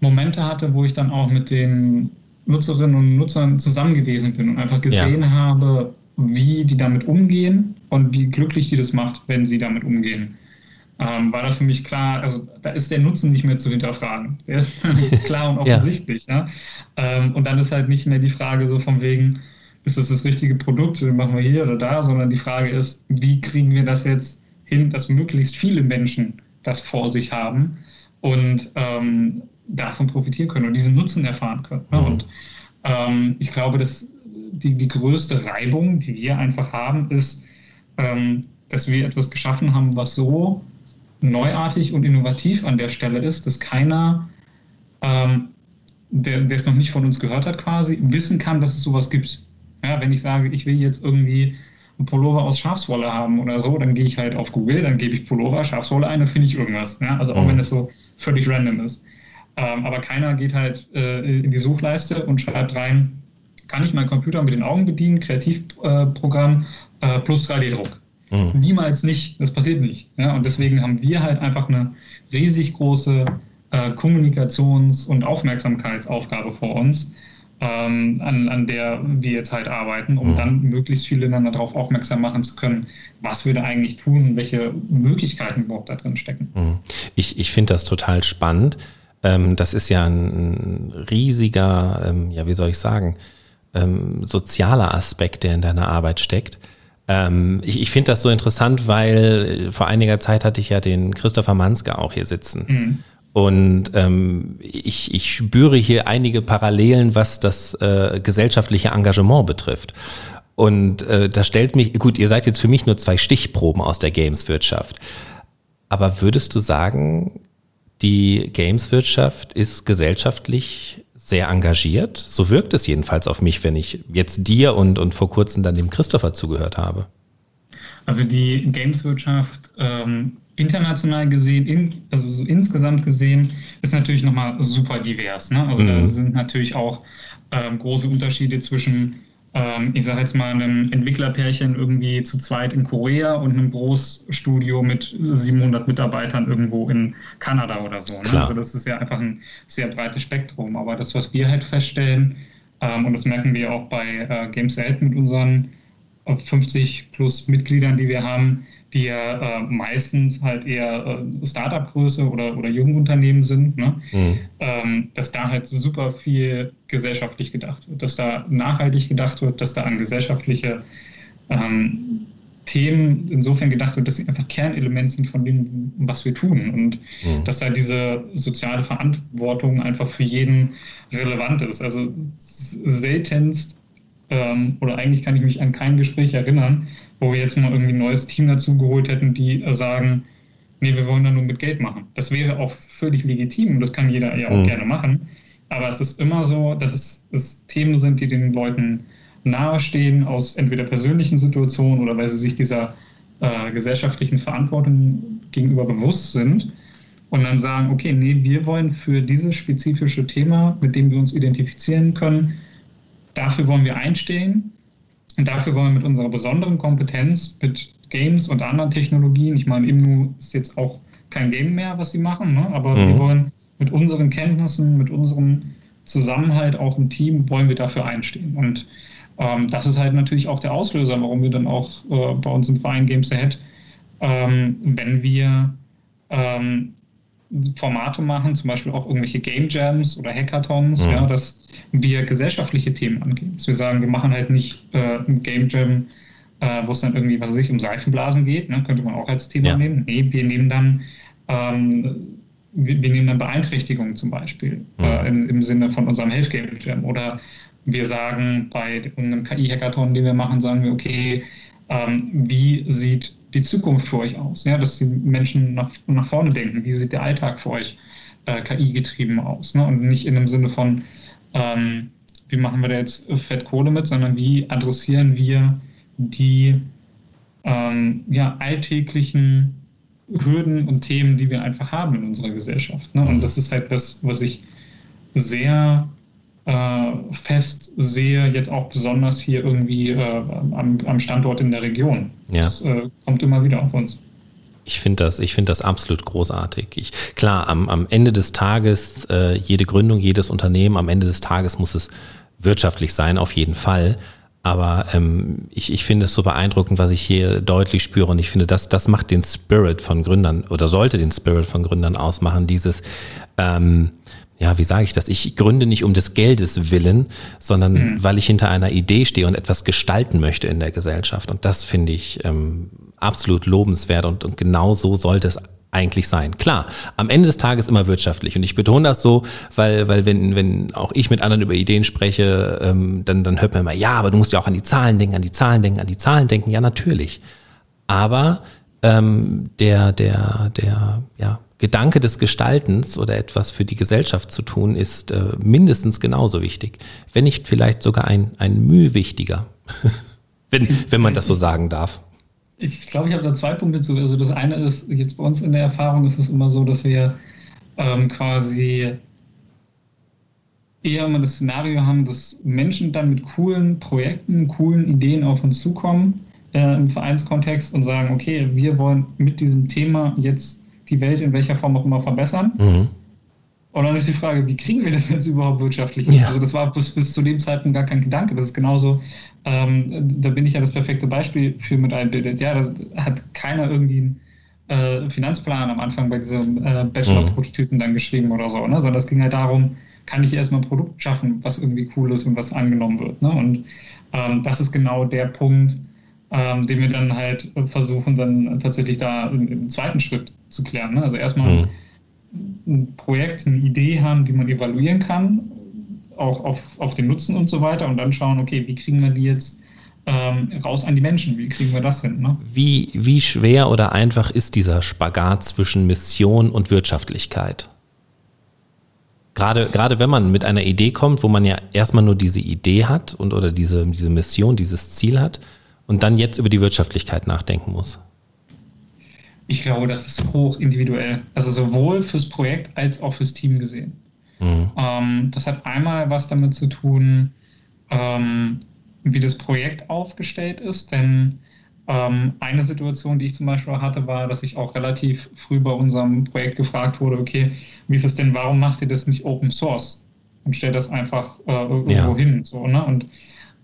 Momente hatte, wo ich dann auch mit den Nutzerinnen und Nutzern zusammen gewesen bin und einfach gesehen ja. habe, wie die damit umgehen und wie glücklich die das macht, wenn sie damit umgehen, ähm, war das für mich klar, also da ist der Nutzen nicht mehr zu hinterfragen. Der ist klar und offensichtlich. ja. ja? Ähm, und dann ist halt nicht mehr die Frage so von wegen, ist das das richtige Produkt, machen wir hier oder da, sondern die Frage ist, wie kriegen wir das jetzt hin, dass möglichst viele Menschen das vor sich haben und ähm, davon profitieren können und diesen Nutzen erfahren können. Ne? Mhm. Und ähm, ich glaube, dass die, die größte Reibung, die wir einfach haben, ist, ähm, dass wir etwas geschaffen haben, was so neuartig und innovativ an der Stelle ist, dass keiner, ähm, der, es noch nicht von uns gehört hat, quasi wissen kann, dass es sowas gibt. Ja, wenn ich sage, ich will jetzt irgendwie einen Pullover aus Schafswolle haben oder so, dann gehe ich halt auf Google, dann gebe ich Pullover, Schafswolle ein, dann finde ich irgendwas. Ja? Also auch mhm. wenn es so völlig random ist. Ähm, aber keiner geht halt äh, in die Suchleiste und schreibt rein, kann ich meinen Computer mit den Augen bedienen, Kreativprogramm äh, plus 3D-Druck. Mhm. Niemals nicht, das passiert nicht. Ja? Und deswegen haben wir halt einfach eine riesig große äh, Kommunikations- und Aufmerksamkeitsaufgabe vor uns, ähm, an, an der wir jetzt halt arbeiten, um mhm. dann möglichst viele dann darauf aufmerksam machen zu können, was wir da eigentlich tun und welche Möglichkeiten überhaupt da drin stecken. Mhm. Ich, ich finde das total spannend. Ähm, das ist ja ein riesiger, ähm, ja, wie soll ich sagen, ähm, sozialer Aspekt, der in deiner Arbeit steckt. Ähm, ich ich finde das so interessant, weil vor einiger Zeit hatte ich ja den Christopher Manske auch hier sitzen. Mhm. Und ähm, ich, ich spüre hier einige Parallelen, was das äh, gesellschaftliche Engagement betrifft. Und äh, da stellt mich, gut, ihr seid jetzt für mich nur zwei Stichproben aus der Gameswirtschaft. Aber würdest du sagen, die Gameswirtschaft ist gesellschaftlich sehr engagiert? So wirkt es jedenfalls auf mich, wenn ich jetzt dir und, und vor kurzem dann dem Christopher zugehört habe. Also die Gameswirtschaft ähm, international gesehen, in, also so insgesamt gesehen, ist natürlich nochmal super divers. Ne? Also mhm. da sind natürlich auch ähm, große Unterschiede zwischen, ähm, ich sage jetzt mal, einem Entwicklerpärchen irgendwie zu zweit in Korea und einem Großstudio mit 700 Mitarbeitern irgendwo in Kanada oder so. Ne? Also das ist ja einfach ein sehr breites Spektrum. Aber das, was wir halt feststellen, ähm, und das merken wir auch bei äh, Games Selten mit unseren 50 plus Mitgliedern, die wir haben, die ja äh, meistens halt eher äh, Startup-Größe oder, oder Jungunternehmen sind, ne? Mhm. Ähm, dass da halt super viel gesellschaftlich gedacht wird, dass da nachhaltig gedacht wird, dass da an gesellschaftliche ähm, Themen insofern gedacht wird, dass sie einfach Kernelement sind von dem, was wir tun. Und mhm. dass da diese soziale Verantwortung einfach für jeden relevant ist. Also seltenst, ähm, oder eigentlich kann ich mich an kein Gespräch erinnern, wo wir jetzt mal irgendwie ein neues Team dazu geholt hätten, die sagen, nee, wir wollen da nur mit Geld machen. Das wäre auch völlig legitim und das kann jeder ja auch mhm. gerne machen. Aber es ist immer so, dass es, es Themen sind, die den Leuten nahestehen, aus entweder persönlichen Situationen oder weil sie sich dieser äh, gesellschaftlichen Verantwortung gegenüber bewusst sind und dann sagen, okay, nee, wir wollen für dieses spezifische Thema, mit dem wir uns identifizieren können, dafür wollen wir einstehen und dafür wollen wir mit unserer besonderen Kompetenz, mit Games und anderen Technologien, ich meine, Imnu ist jetzt auch kein Game mehr, was sie machen, ne? aber mhm. wir wollen mit unseren Kenntnissen, mit unserem Zusammenhalt auch im Team, wollen wir dafür einstehen. Und ähm, das ist halt natürlich auch der Auslöser, warum wir dann auch äh, bei uns im Verein Games Ahead, ähm, wenn wir ähm, Formate machen, zum Beispiel auch irgendwelche Game Jams oder Hackathons, mhm. ja, dass wir gesellschaftliche Themen angehen. Dass wir sagen, wir machen halt nicht äh, ein Game Jam, äh, wo es dann irgendwie, was weiß ich, um Seifenblasen geht, ne, könnte man auch als Thema ja. nehmen. Nee, wir nehmen dann ähm, wir, wir, nehmen dann Beeinträchtigungen zum Beispiel mhm. äh, im, im, Sinne von unserem Health Game Jam oder wir sagen bei einem KI-Hackathon, den wir machen, sagen wir, okay, ähm, wie sieht die Zukunft für euch aus? Ja, dass die Menschen nach, nach vorne denken, wie sieht der Alltag für euch äh, KI-getrieben aus? Ne? Und nicht in dem Sinne von, ähm, wie machen wir da jetzt Fettkohle mit, sondern wie adressieren wir die ähm, ja, alltäglichen Hürden und Themen, die wir einfach haben in unserer Gesellschaft. Ne? Und mhm. das ist halt das, was ich sehr äh, fest sehe, jetzt auch besonders hier irgendwie äh, am, am, Standort in der Region. Ja. Das äh, kommt immer wieder auf uns. Ich finde das, ich das absolut großartig. Ich, klar, am, am Ende des Tages, äh, jede Gründung, jedes Unternehmen, am Ende des Tages muss es wirtschaftlich sein, auf jeden Fall. Aber ähm, ich, ich finde es so beeindruckend, was ich hier deutlich spüre. Und ich finde, das, das macht den Spirit von Gründern oder sollte den Spirit von Gründern ausmachen. Dieses, ähm, ja, wie sage ich das? Ich gründe nicht um des Geldes willen, sondern mhm. weil ich hinter einer Idee stehe und etwas gestalten möchte in der Gesellschaft. Und das finde ich ähm, absolut lobenswert und, und genau so sollte es eigentlich sein. Klar, am Ende des Tages immer wirtschaftlich. Und ich betone das so, weil, weil wenn, wenn auch ich mit anderen über Ideen spreche, ähm, dann, dann hört man immer, ja, aber du musst ja auch an die Zahlen denken, an die Zahlen denken, an die Zahlen denken. Ja, natürlich. Aber ähm, der, der, der, ja, Gedanke des Gestaltens oder etwas für die Gesellschaft zu tun, ist äh, mindestens genauso wichtig, wenn nicht vielleicht sogar ein, ein Mühe wichtiger, wenn, wenn man das so sagen darf. Ich glaube, ich habe da zwei Punkte zu. Also das eine ist, jetzt bei uns in der Erfahrung ist es immer so, dass wir ähm, quasi eher immer das Szenario haben, dass Menschen dann mit coolen Projekten, coolen Ideen auf uns zukommen äh, im Vereinskontext und sagen, okay, wir wollen mit diesem Thema jetzt die Welt in welcher Form auch immer verbessern. Mhm. Und dann ist die Frage, wie kriegen wir das jetzt überhaupt wirtschaftlich? Ja. Also das war bis, bis zu dem Zeitpunkt gar kein Gedanke. Das ist genauso, ähm, da bin ich ja das perfekte Beispiel für mit einbildet. Ja, da hat keiner irgendwie einen äh, Finanzplan am Anfang bei diesem äh, Bachelor-Prototypen dann geschrieben oder so, ne? sondern es ging halt darum, kann ich erstmal ein Produkt schaffen, was irgendwie cool ist und was angenommen wird. Ne? Und ähm, das ist genau der Punkt, ähm, den wir dann halt versuchen, dann tatsächlich da im, im zweiten Schritt zu klären. Ne? Also erstmal mhm. ein Projekt, eine Idee haben, die man evaluieren kann, auch auf, auf den Nutzen und so weiter und dann schauen, okay, wie kriegen wir die jetzt ähm, raus an die Menschen? Wie kriegen wir das hin? Ne? Wie, wie schwer oder einfach ist dieser Spagat zwischen Mission und Wirtschaftlichkeit? Gerade, gerade wenn man mit einer Idee kommt, wo man ja erstmal nur diese Idee hat und oder diese, diese Mission, dieses Ziel hat und dann jetzt über die Wirtschaftlichkeit nachdenken muss? Ich glaube, das ist hoch individuell. Also sowohl fürs Projekt als auch fürs Team gesehen. Mhm. Ähm, das hat einmal was damit zu tun, ähm, wie das Projekt aufgestellt ist, denn ähm, eine Situation, die ich zum Beispiel hatte, war, dass ich auch relativ früh bei unserem Projekt gefragt wurde, okay, wie ist es denn, warum macht ihr das nicht Open Source und stellt das einfach äh, irgendwo ja. hin? So, ne? Und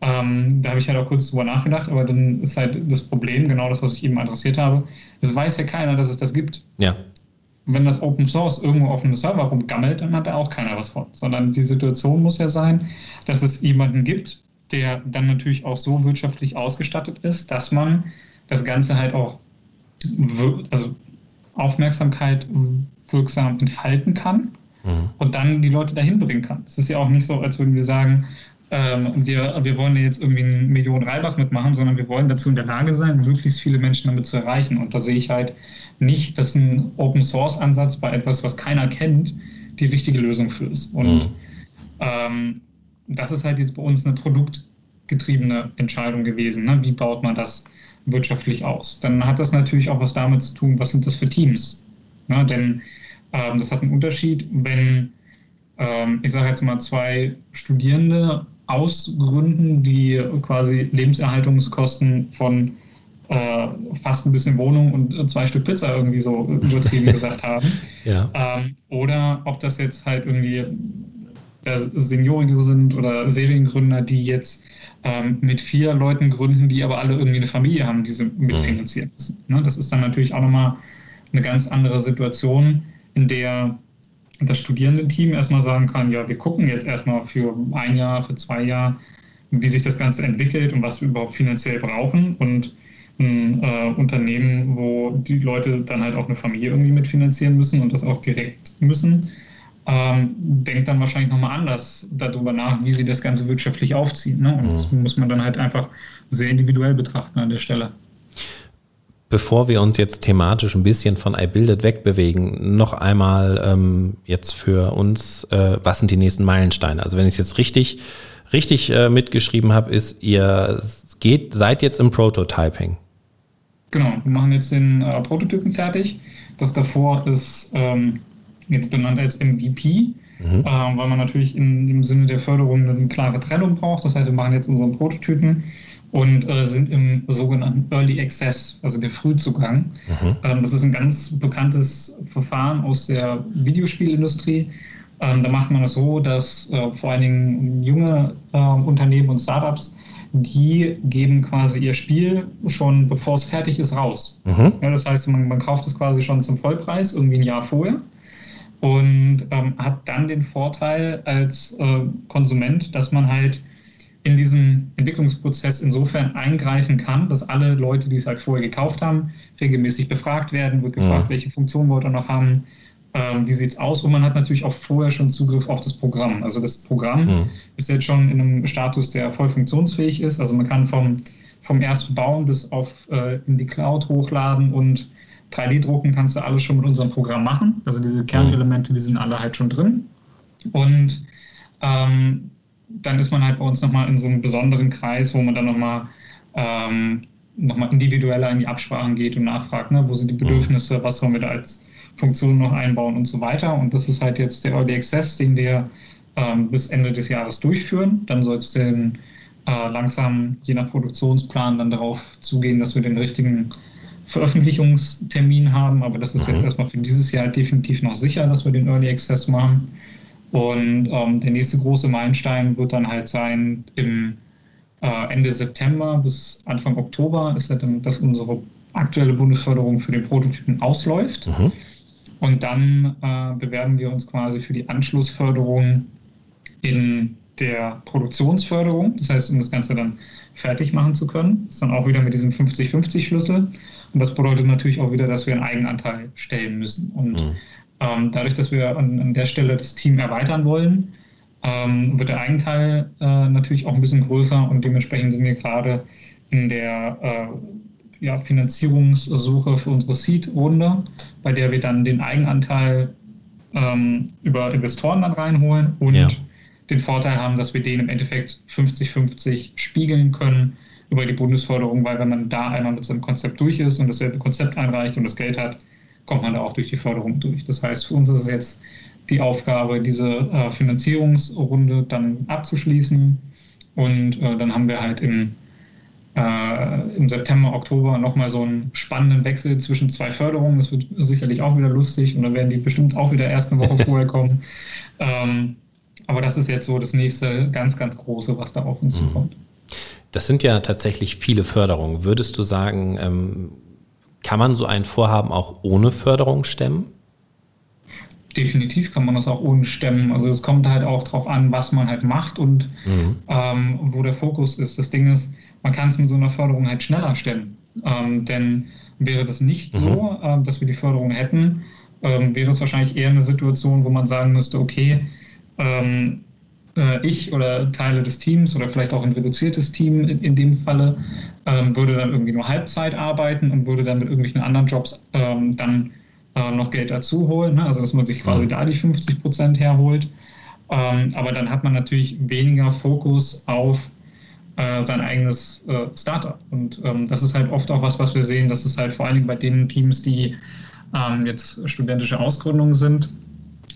ähm, da habe ich halt auch kurz drüber nachgedacht, aber dann ist halt das Problem, genau das, was ich eben adressiert habe, es weiß ja keiner, dass es das gibt. Ja. wenn das Open Source irgendwo auf einem Server rumgammelt, dann hat da auch keiner was von. Sondern die Situation muss ja sein, dass es jemanden gibt, der dann natürlich auch so wirtschaftlich ausgestattet ist, dass man das Ganze halt auch also Aufmerksamkeit wirksam entfalten kann mhm. und dann die Leute dahin bringen kann. Es ist ja auch nicht so, als würden wir sagen, ähm, wir, wir wollen jetzt irgendwie eine Million Reibach mitmachen, sondern wir wollen dazu in der Lage sein, möglichst viele Menschen damit zu erreichen. Und da sehe ich halt nicht, dass ein Open Source Ansatz bei etwas, was keiner kennt, die richtige Lösung für ist. Und mhm. ähm, das ist halt jetzt bei uns eine produktgetriebene Entscheidung gewesen. Ne? Wie baut man das wirtschaftlich aus? Dann hat das natürlich auch was damit zu tun, was sind das für Teams? Ne? Denn ähm, das hat einen Unterschied, wenn, ähm, ich sage jetzt mal, zwei Studierende ausgründen, die quasi Lebenserhaltungskosten von äh, fast ein bisschen Wohnung und zwei Stück Pizza irgendwie so übertrieben gesagt haben. Ja. Ähm, oder ob das jetzt halt irgendwie äh, Seniorige sind oder Seriengründer, die jetzt ähm, mit vier Leuten gründen, die aber alle irgendwie eine Familie haben, die sie mitfinanzieren müssen. Ne? Das ist dann natürlich auch nochmal eine ganz andere Situation, in der das Studierendenteam erstmal sagen kann, ja, wir gucken jetzt erstmal für ein Jahr, für zwei Jahre, wie sich das Ganze entwickelt und was wir überhaupt finanziell brauchen. Und ein äh, Unternehmen, wo die Leute dann halt auch eine Familie irgendwie mitfinanzieren müssen und das auch direkt müssen, ähm, denkt dann wahrscheinlich nochmal anders darüber nach, wie sie das Ganze wirtschaftlich aufziehen. Ne? Und mhm. das muss man dann halt einfach sehr individuell betrachten an der Stelle. Bevor wir uns jetzt thematisch ein bisschen von iBuilded wegbewegen, noch einmal ähm, jetzt für uns, äh, was sind die nächsten Meilensteine? Also wenn ich es jetzt richtig, richtig äh, mitgeschrieben habe, ist, ihr geht, seid jetzt im Prototyping. Genau, wir machen jetzt den äh, Prototypen fertig. Das davor ist ähm, jetzt benannt als MVP, mhm. äh, weil man natürlich in, im Sinne der Förderung eine klare Trennung braucht. Das heißt, wir machen jetzt unseren Prototypen und äh, sind im sogenannten Early Access, also der Frühzugang. Mhm. Ähm, das ist ein ganz bekanntes Verfahren aus der Videospielindustrie. Ähm, da macht man es das so, dass äh, vor allen Dingen junge äh, Unternehmen und Startups, die geben quasi ihr Spiel schon, bevor es fertig ist, raus. Mhm. Ja, das heißt, man, man kauft es quasi schon zum Vollpreis, irgendwie ein Jahr vorher und ähm, hat dann den Vorteil als äh, Konsument, dass man halt in diesen Entwicklungsprozess insofern eingreifen kann, dass alle Leute, die es halt vorher gekauft haben, regelmäßig befragt werden, wird gefragt, ja. welche Funktionen wollt ihr noch haben, ähm, wie sieht es aus und man hat natürlich auch vorher schon Zugriff auf das Programm. Also das Programm ja. ist jetzt schon in einem Status, der voll funktionsfähig ist. Also man kann vom, vom ersten Bauen bis auf äh, in die Cloud hochladen und 3D-Drucken kannst du alles schon mit unserem Programm machen. Also diese Kernelemente, die sind alle halt schon drin. Und ähm, dann ist man halt bei uns nochmal in so einem besonderen Kreis, wo man dann nochmal ähm, noch individueller in die Absprachen geht und nachfragt, ne, wo sind die mhm. Bedürfnisse, was wollen wir da als Funktion noch einbauen und so weiter. Und das ist halt jetzt der Early Access, den wir ähm, bis Ende des Jahres durchführen. Dann soll es den äh, langsam, je nach Produktionsplan, dann darauf zugehen, dass wir den richtigen Veröffentlichungstermin haben. Aber das ist jetzt mhm. erstmal für dieses Jahr definitiv noch sicher, dass wir den Early Access machen. Und ähm, der nächste große Meilenstein wird dann halt sein, im äh, Ende September bis Anfang Oktober ist ja dann, dass unsere aktuelle Bundesförderung für den Prototypen ausläuft. Mhm. Und dann äh, bewerben wir uns quasi für die Anschlussförderung in der Produktionsförderung. Das heißt, um das Ganze dann fertig machen zu können, ist dann auch wieder mit diesem 50-50-Schlüssel. Und das bedeutet natürlich auch wieder, dass wir einen Eigenanteil stellen müssen. Und mhm. Ähm, dadurch, dass wir an, an, der Stelle das Team erweitern wollen, ähm, wird der Eigenteil äh, natürlich auch ein bisschen größer und dementsprechend sind wir gerade in der äh, ja, Finanzierungssuche für unsere Seed-Runde, bei der wir dann den Eigenanteil ähm, über Investoren dann reinholen und ja. den Vorteil haben, dass wir den im Endeffekt 50-50 spiegeln können über die Bundesförderung, weil wenn man da einmal mit seinem Konzept durch ist und dasselbe Konzept einreicht und das Geld hat, kommt man da auch durch die Förderung durch. Das heißt, für uns ist es jetzt die Aufgabe, diese äh, Finanzierungsrunde dann abzuschließen. Und äh, dann haben wir halt im, äh, im September, Oktober nochmal so einen spannenden Wechsel zwischen zwei Förderungen. Das wird sicherlich auch wieder lustig und dann werden die bestimmt auch wieder erst eine Woche vorher kommen. Ähm, aber das ist jetzt so das nächste ganz, ganz große, was da auf uns mhm. zukommt. Das sind ja tatsächlich viele Förderungen. Würdest du sagen, ähm, kann man so ein Vorhaben auch ohne Förderung stemmen? Definitiv kann man das auch ohne stemmen. Also es kommt halt auch darauf an, was man halt macht und mhm. ähm, wo der Fokus ist. Das Ding ist, man kann es mit so einer Förderung halt schneller stemmen. Ähm, denn wäre das nicht mhm. so, äh, dass wir die Förderung hätten, ähm, wäre es wahrscheinlich eher eine Situation, wo man sagen müsste, okay, ähm, äh, ich oder Teile des Teams oder vielleicht auch ein reduziertes Team in, in dem Falle ähm, würde dann irgendwie nur Halbzeit arbeiten und würde dann mit irgendwelchen anderen Jobs ähm, dann äh, noch Geld dazu holen. Ne? Also dass man sich quasi da die 50 Prozent herholt. Ähm, aber dann hat man natürlich weniger Fokus auf äh, sein eigenes äh, Startup. Und ähm, das ist halt oft auch was, was wir sehen, dass es halt vor allen Dingen bei den Teams, die ähm, jetzt studentische Ausgründungen sind,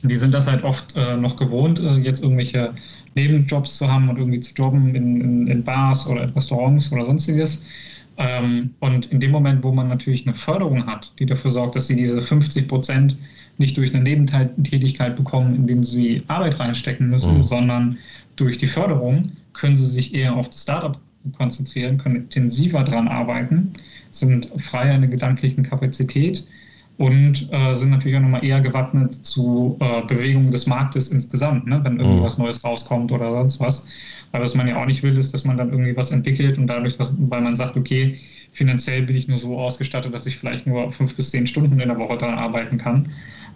die sind das halt oft äh, noch gewohnt, äh, jetzt irgendwelche Nebenjobs zu haben und irgendwie zu jobben in, in, in Bars oder in Restaurants oder sonstiges. Ähm, und in dem Moment, wo man natürlich eine Förderung hat, die dafür sorgt, dass sie diese 50 Prozent nicht durch eine Nebentätigkeit bekommen, indem sie Arbeit reinstecken müssen, mhm. sondern durch die Förderung können sie sich eher auf das Startup konzentrieren, können intensiver daran arbeiten, sind freier in der gedanklichen Kapazität und äh, sind natürlich auch nochmal eher gewappnet zu äh, Bewegungen des Marktes insgesamt, ne? wenn irgendwas mhm. Neues rauskommt oder sonst was. Weil was man ja auch nicht will, ist, dass man dann irgendwie was entwickelt und dadurch, was, weil man sagt, okay, finanziell bin ich nur so ausgestattet, dass ich vielleicht nur fünf bis zehn Stunden in der Woche daran arbeiten kann.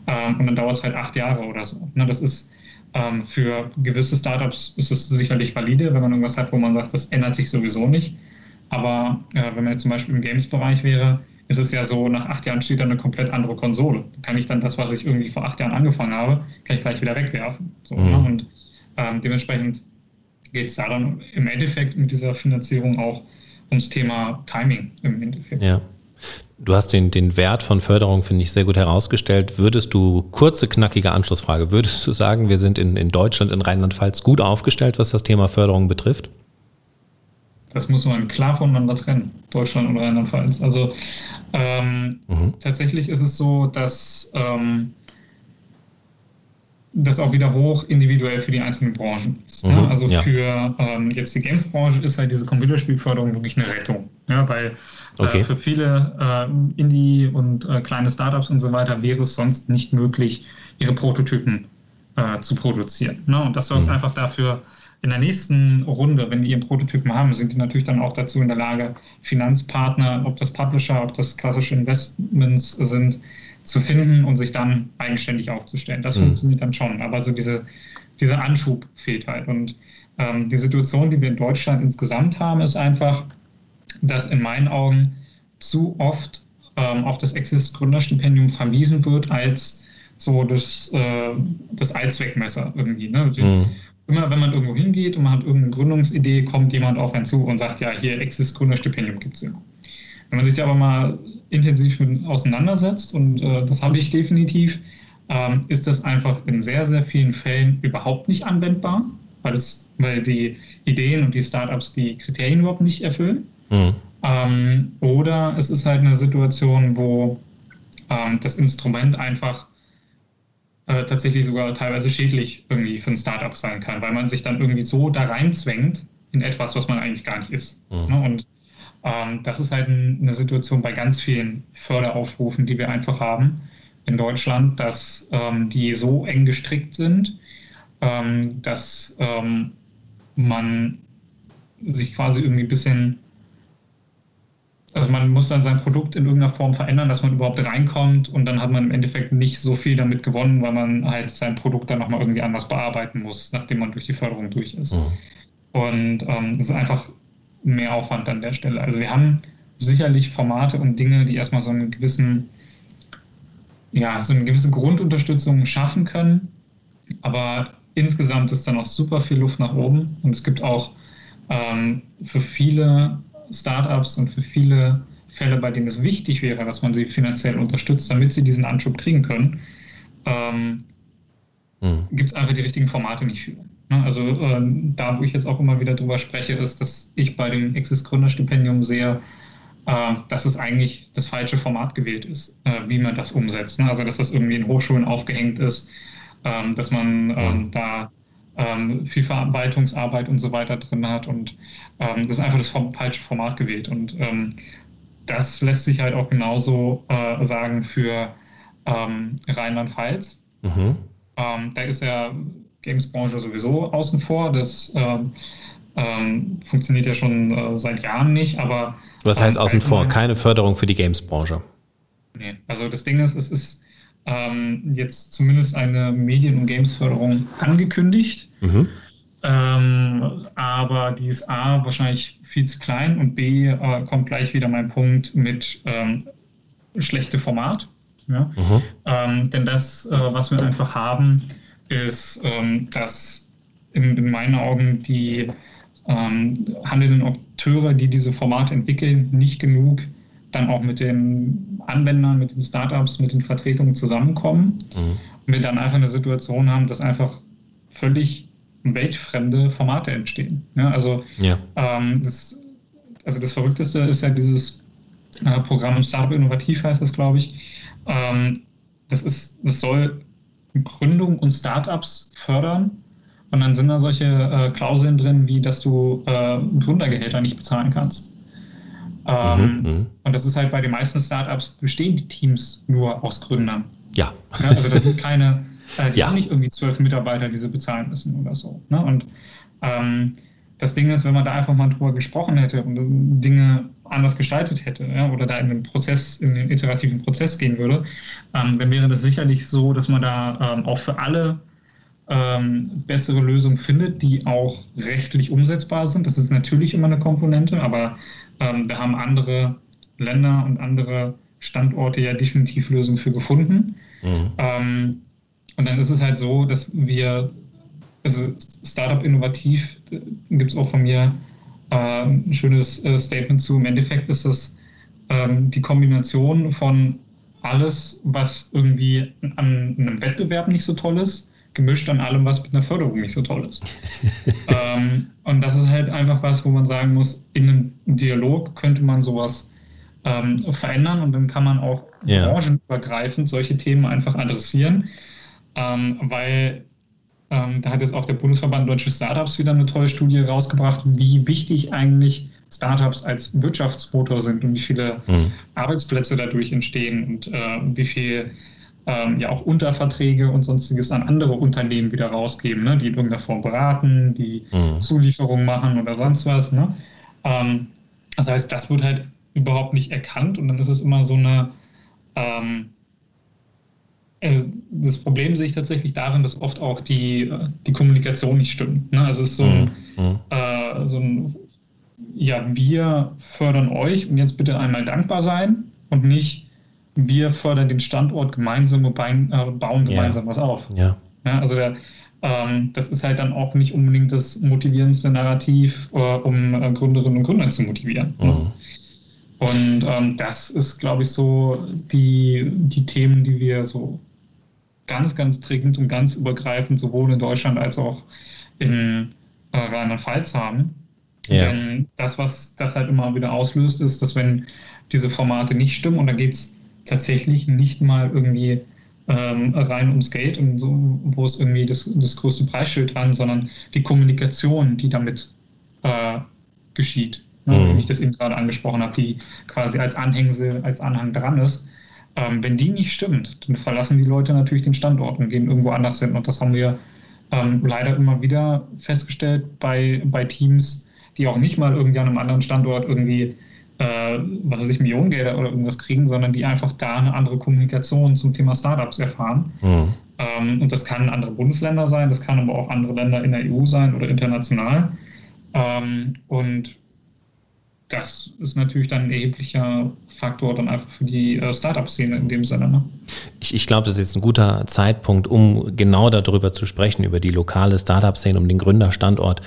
Ähm, und dann dauert es halt acht Jahre oder so. Ne? Das ist ähm, für gewisse Startups ist es sicherlich valide, wenn man irgendwas hat, wo man sagt, das ändert sich sowieso nicht. Aber äh, wenn man jetzt zum Beispiel im Games-Bereich wäre, ist es ja so, nach acht Jahren steht da eine komplett andere Konsole. Kann ich dann das, was ich irgendwie vor acht Jahren angefangen habe, kann ich gleich wieder wegwerfen. So, mhm. ne? Und ähm, dementsprechend geht es da dann im Endeffekt mit dieser Finanzierung auch ums Thema Timing im Endeffekt. Ja. Du hast den, den Wert von Förderung, finde ich, sehr gut herausgestellt. Würdest du, kurze, knackige Anschlussfrage, würdest du sagen, wir sind in, in Deutschland, in Rheinland-Pfalz gut aufgestellt, was das Thema Förderung betrifft? Das muss man klar voneinander trennen, Deutschland und Rheinland-Pfalz. Also ähm, mhm. tatsächlich ist es so, dass ähm, das auch wieder hoch individuell für die einzelnen Branchen ist. Mhm, ja? Also ja. für ähm, jetzt die Games-Branche ist halt diese Computerspielförderung wirklich eine Rettung. Ja? Weil äh, okay. äh, für viele äh, Indie- und äh, kleine Startups und so weiter wäre es sonst nicht möglich, ihre Prototypen äh, zu produzieren. Ne? Und das sorgt mhm. einfach dafür, in der nächsten Runde, wenn die ihren Prototypen haben, sind die natürlich dann auch dazu in der Lage, Finanzpartner, ob das Publisher, ob das klassische Investments sind, zu finden und sich dann eigenständig aufzustellen. Das mhm. funktioniert dann schon. Aber so diese, dieser Anschub fehlt halt. Und ähm, die Situation, die wir in Deutschland insgesamt haben, ist einfach, dass in meinen Augen zu oft ähm, auf das Exist-Gründerstipendium verwiesen wird als so das, äh, das Allzweckmesser irgendwie. Ne? Mhm immer wenn man irgendwo hingeht und man hat irgendeine Gründungsidee, kommt jemand auf einen zu und sagt, ja, hier Exist Gründerstipendium gibt es ja. Wenn man sich aber mal intensiv mit auseinandersetzt, und äh, das habe ich definitiv, ähm, ist das einfach in sehr, sehr vielen Fällen überhaupt nicht anwendbar, weil, es, weil die Ideen und die Startups die Kriterien überhaupt nicht erfüllen. Mhm. Ähm, oder es ist halt eine Situation, wo ähm, das Instrument einfach äh, tatsächlich sogar teilweise schädlich irgendwie für ein Startup sein kann, weil man sich dann irgendwie so da reinzwängt in etwas, was man eigentlich gar nicht ist. Mhm. Ne? Und ähm, das ist halt ein, eine Situation bei ganz vielen Förderaufrufen, die wir einfach haben in Deutschland, dass ähm, die so eng gestrickt sind, ähm, dass ähm, man sich quasi irgendwie ein bisschen also man muss dann sein Produkt in irgendeiner Form verändern, dass man überhaupt reinkommt und dann hat man im Endeffekt nicht so viel damit gewonnen, weil man halt sein Produkt dann nochmal irgendwie anders bearbeiten muss, nachdem man durch die Förderung durch ist. Mhm. Und ähm, es ist einfach mehr Aufwand an der Stelle. Also wir haben sicherlich Formate und Dinge, die erstmal so einen gewissen, ja, so eine gewisse Grundunterstützung schaffen können, aber insgesamt ist da noch super viel Luft nach oben und es gibt auch ähm, für viele Startups und für viele Fälle, bei denen es wichtig wäre, dass man sie finanziell unterstützt, damit sie diesen Anschub kriegen können, ähm, mhm. gibt es einfach die richtigen Formate nicht für. Ne? Also äh, da, wo ich jetzt auch immer wieder drüber spreche, ist, dass ich bei dem Exist Gründerstipendium sehe, äh, dass es eigentlich das falsche Format gewählt ist, äh, wie man das umsetzt. Ne? Also dass das irgendwie in Hochschulen aufgehängt ist, ähm, dass man ähm, mhm. da ähm, viel Verarbeitungsarbeit und so weiter drin hat. Und ähm, das ist einfach das falsche Format gewählt. Und ähm, das lässt sich halt auch genauso äh, sagen für ähm, Rheinland-Pfalz. Mhm. Ähm, da ist ja Games-Branche sowieso außen vor. Das ähm, funktioniert ja schon äh, seit Jahren nicht, aber. Was heißt außen vor? Keine Förderung für die Games-Branche. Nee, also das Ding ist, es ist ähm, jetzt zumindest eine Medien- und Games-Förderung angekündigt. Mhm. Ähm, aber die ist A wahrscheinlich viel zu klein und B äh, kommt gleich wieder mein Punkt mit ähm, schlechte Format. Ja? Mhm. Ähm, denn das, äh, was wir einfach haben, ist, ähm, dass in, in, meinen Augen die ähm, handelnden Akteure, die diese Formate entwickeln, nicht genug dann auch mit den Anwendern, mit den Startups, mit den Vertretungen zusammenkommen mhm. und wir dann einfach eine Situation haben, dass einfach völlig weltfremde Formate entstehen. Ja, also, ja. Ähm, das, also das Verrückteste ist ja dieses äh, Programm Startup Innovativ heißt das, glaube ich. Ähm, das, ist, das soll Gründung und Startups fördern. Und dann sind da solche äh, Klauseln drin, wie dass du äh, Gründergehälter nicht bezahlen kannst. Ähm, mhm, mhm, und das ist halt bei den meisten Startups bestehen die Teams nur aus Gründern. Ja. ja also das sind keine, äh, die ja. haben nicht irgendwie zwölf Mitarbeiter, die sie bezahlen müssen oder so. Ne? Und ähm, das Ding ist, wenn man da einfach mal drüber gesprochen hätte und Dinge anders gestaltet hätte ja, oder da in den Prozess, in den iterativen Prozess gehen würde, ähm, dann wäre das sicherlich so, dass man da ähm, auch für alle ähm, bessere Lösungen findet, die auch rechtlich umsetzbar sind. Das ist natürlich immer eine Komponente, aber ähm, da haben andere Länder und andere Standorte ja definitiv Lösungen für gefunden. Mhm. Ähm, und dann ist es halt so, dass wir, also Startup innovativ, äh, gibt es auch von mir äh, ein schönes äh, Statement zu. Im Endeffekt ist es ähm, die Kombination von alles, was irgendwie an einem Wettbewerb nicht so toll ist, gemischt an allem, was mit einer Förderung nicht so toll ist. ähm, und das ist halt einfach was, wo man sagen muss, in einem Dialog könnte man sowas ähm, verändern und dann kann man auch ja. branchenübergreifend solche Themen einfach adressieren, ähm, weil ähm, da hat jetzt auch der Bundesverband Deutsche Startups wieder eine tolle Studie rausgebracht, wie wichtig eigentlich Startups als Wirtschaftsmotor sind und wie viele mhm. Arbeitsplätze dadurch entstehen und äh, wie viel ähm, ja auch Unterverträge und sonstiges an andere Unternehmen wieder rausgeben, ne, die in irgendeiner Form beraten, die mhm. Zulieferungen machen oder sonst was. Ne? Ähm, das heißt, das wird halt überhaupt nicht erkannt und dann ist es immer so eine. Ähm, also das Problem sehe ich tatsächlich darin, dass oft auch die, die Kommunikation nicht stimmt. Ne? Also es ist so ein, mhm. äh, so ein, ja, wir fördern euch und jetzt bitte einmal dankbar sein und nicht, wir fördern den Standort gemeinsam und äh, bauen gemeinsam ja. was auf. Ja. ja also der, ähm, das ist halt dann auch nicht unbedingt das motivierendste Narrativ, äh, um äh, Gründerinnen und Gründer zu motivieren. Mhm. Und ähm, das ist, glaube ich, so die, die Themen, die wir so ganz, ganz dringend und ganz übergreifend sowohl in Deutschland als auch in äh, Rheinland-Pfalz haben. Ja. Denn das, was das halt immer wieder auslöst, ist, dass wenn diese Formate nicht stimmen und dann geht es tatsächlich nicht mal irgendwie ähm, rein ums Geld und so, wo es irgendwie das, das größte Preisschild dran, sondern die Kommunikation, die damit äh, geschieht. Ne, mhm. Wie ich das eben gerade angesprochen habe, die quasi als Anhängsel, als Anhang dran ist. Ähm, wenn die nicht stimmt, dann verlassen die Leute natürlich den Standort und gehen irgendwo anders hin. Und das haben wir ähm, leider immer wieder festgestellt bei, bei Teams, die auch nicht mal irgendwie an einem anderen Standort irgendwie äh, was weiß ich, Millionengelder oder irgendwas kriegen, sondern die einfach da eine andere Kommunikation zum Thema Startups erfahren. Mhm. Ähm, und das kann andere Bundesländer sein, das kann aber auch andere Länder in der EU sein oder international. Ähm, und das ist natürlich dann ein erheblicher Faktor dann einfach für die äh, Startup-Szene in dem Sinne. Ne? Ich, ich glaube, das ist jetzt ein guter Zeitpunkt, um genau darüber zu sprechen, über die lokale Startup-Szene, um den Gründerstandort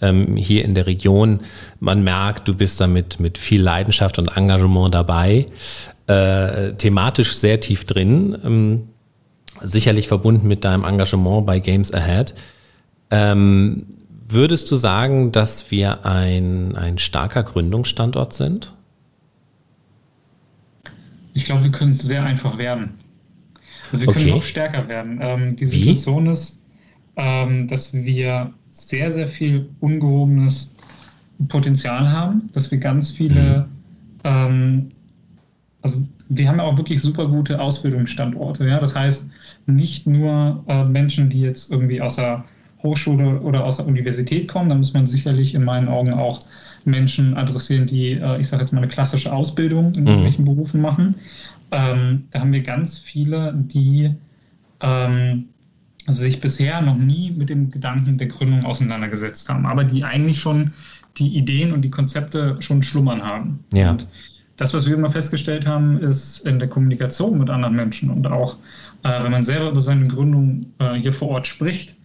ähm, hier in der Region. Man merkt, du bist da mit, mit viel Leidenschaft und Engagement dabei, äh, thematisch sehr tief drin, ähm, sicherlich verbunden mit deinem Engagement bei Games Ahead. Ähm, würdest du sagen, dass wir ein, ein starker Gründungsstandort sind? Ich glaube, wir können es sehr einfach werden. Also wir okay. können noch stärker werden. Ähm, die Situation Wie? ist, ähm, dass wir sehr, sehr viel ungehobenes Potenzial haben, dass wir ganz viele, mhm. ähm, also wir haben ja auch wirklich super gute Ausbildungsstandorte. Ja? Das heißt, nicht nur äh, Menschen, die jetzt irgendwie aus der Hochschule oder aus der Universität kommen. Da muss man sicherlich in meinen Augen auch Menschen adressieren, die, äh, ich sage jetzt mal, eine klassische Ausbildung in mhm. irgendwelchen Berufen machen. Ähm, da haben wir ganz viele, die ähm, sich bisher noch nie mit dem Gedanken der Gründung auseinandergesetzt haben, aber die eigentlich schon die Ideen und die Konzepte schon schlummern haben. Ja. Und das, was wir immer festgestellt haben, ist in der Kommunikation mit anderen Menschen und auch, äh, wenn man selber über seine Gründung äh, hier vor Ort spricht,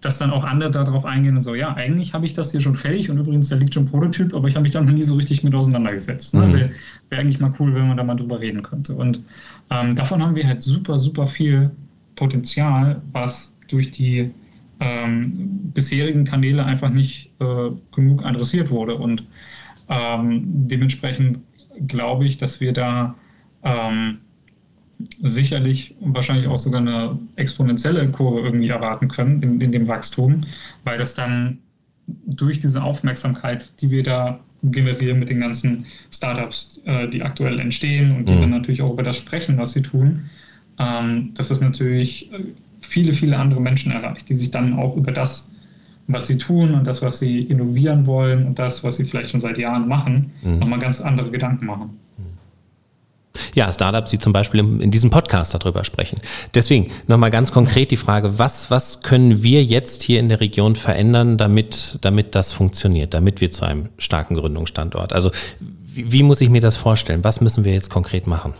dass dann auch andere darauf eingehen und so, ja, eigentlich habe ich das hier schon fertig und übrigens, da liegt schon ein Prototyp, aber ich habe mich da noch nie so richtig mit auseinandergesetzt. Ne? Mhm. Wäre wär eigentlich mal cool, wenn man da mal drüber reden könnte. Und ähm, davon haben wir halt super, super viel Potenzial, was durch die ähm, bisherigen Kanäle einfach nicht äh, genug adressiert wurde. Und ähm, dementsprechend glaube ich, dass wir da ähm, sicherlich wahrscheinlich auch sogar eine exponentielle Kurve irgendwie erwarten können in, in dem Wachstum, weil das dann durch diese Aufmerksamkeit, die wir da generieren mit den ganzen Startups, äh, die aktuell entstehen und die mhm. dann natürlich auch über das sprechen, was sie tun, ähm, dass das natürlich viele, viele andere Menschen erreicht, die sich dann auch über das, was sie tun und das, was sie innovieren wollen und das, was sie vielleicht schon seit Jahren machen, mhm. nochmal ganz andere Gedanken machen. Ja, Startups, die zum Beispiel in diesem Podcast darüber sprechen. Deswegen nochmal ganz konkret die Frage, was, was können wir jetzt hier in der Region verändern, damit, damit das funktioniert, damit wir zu einem starken Gründungsstandort? Also wie, wie muss ich mir das vorstellen? Was müssen wir jetzt konkret machen?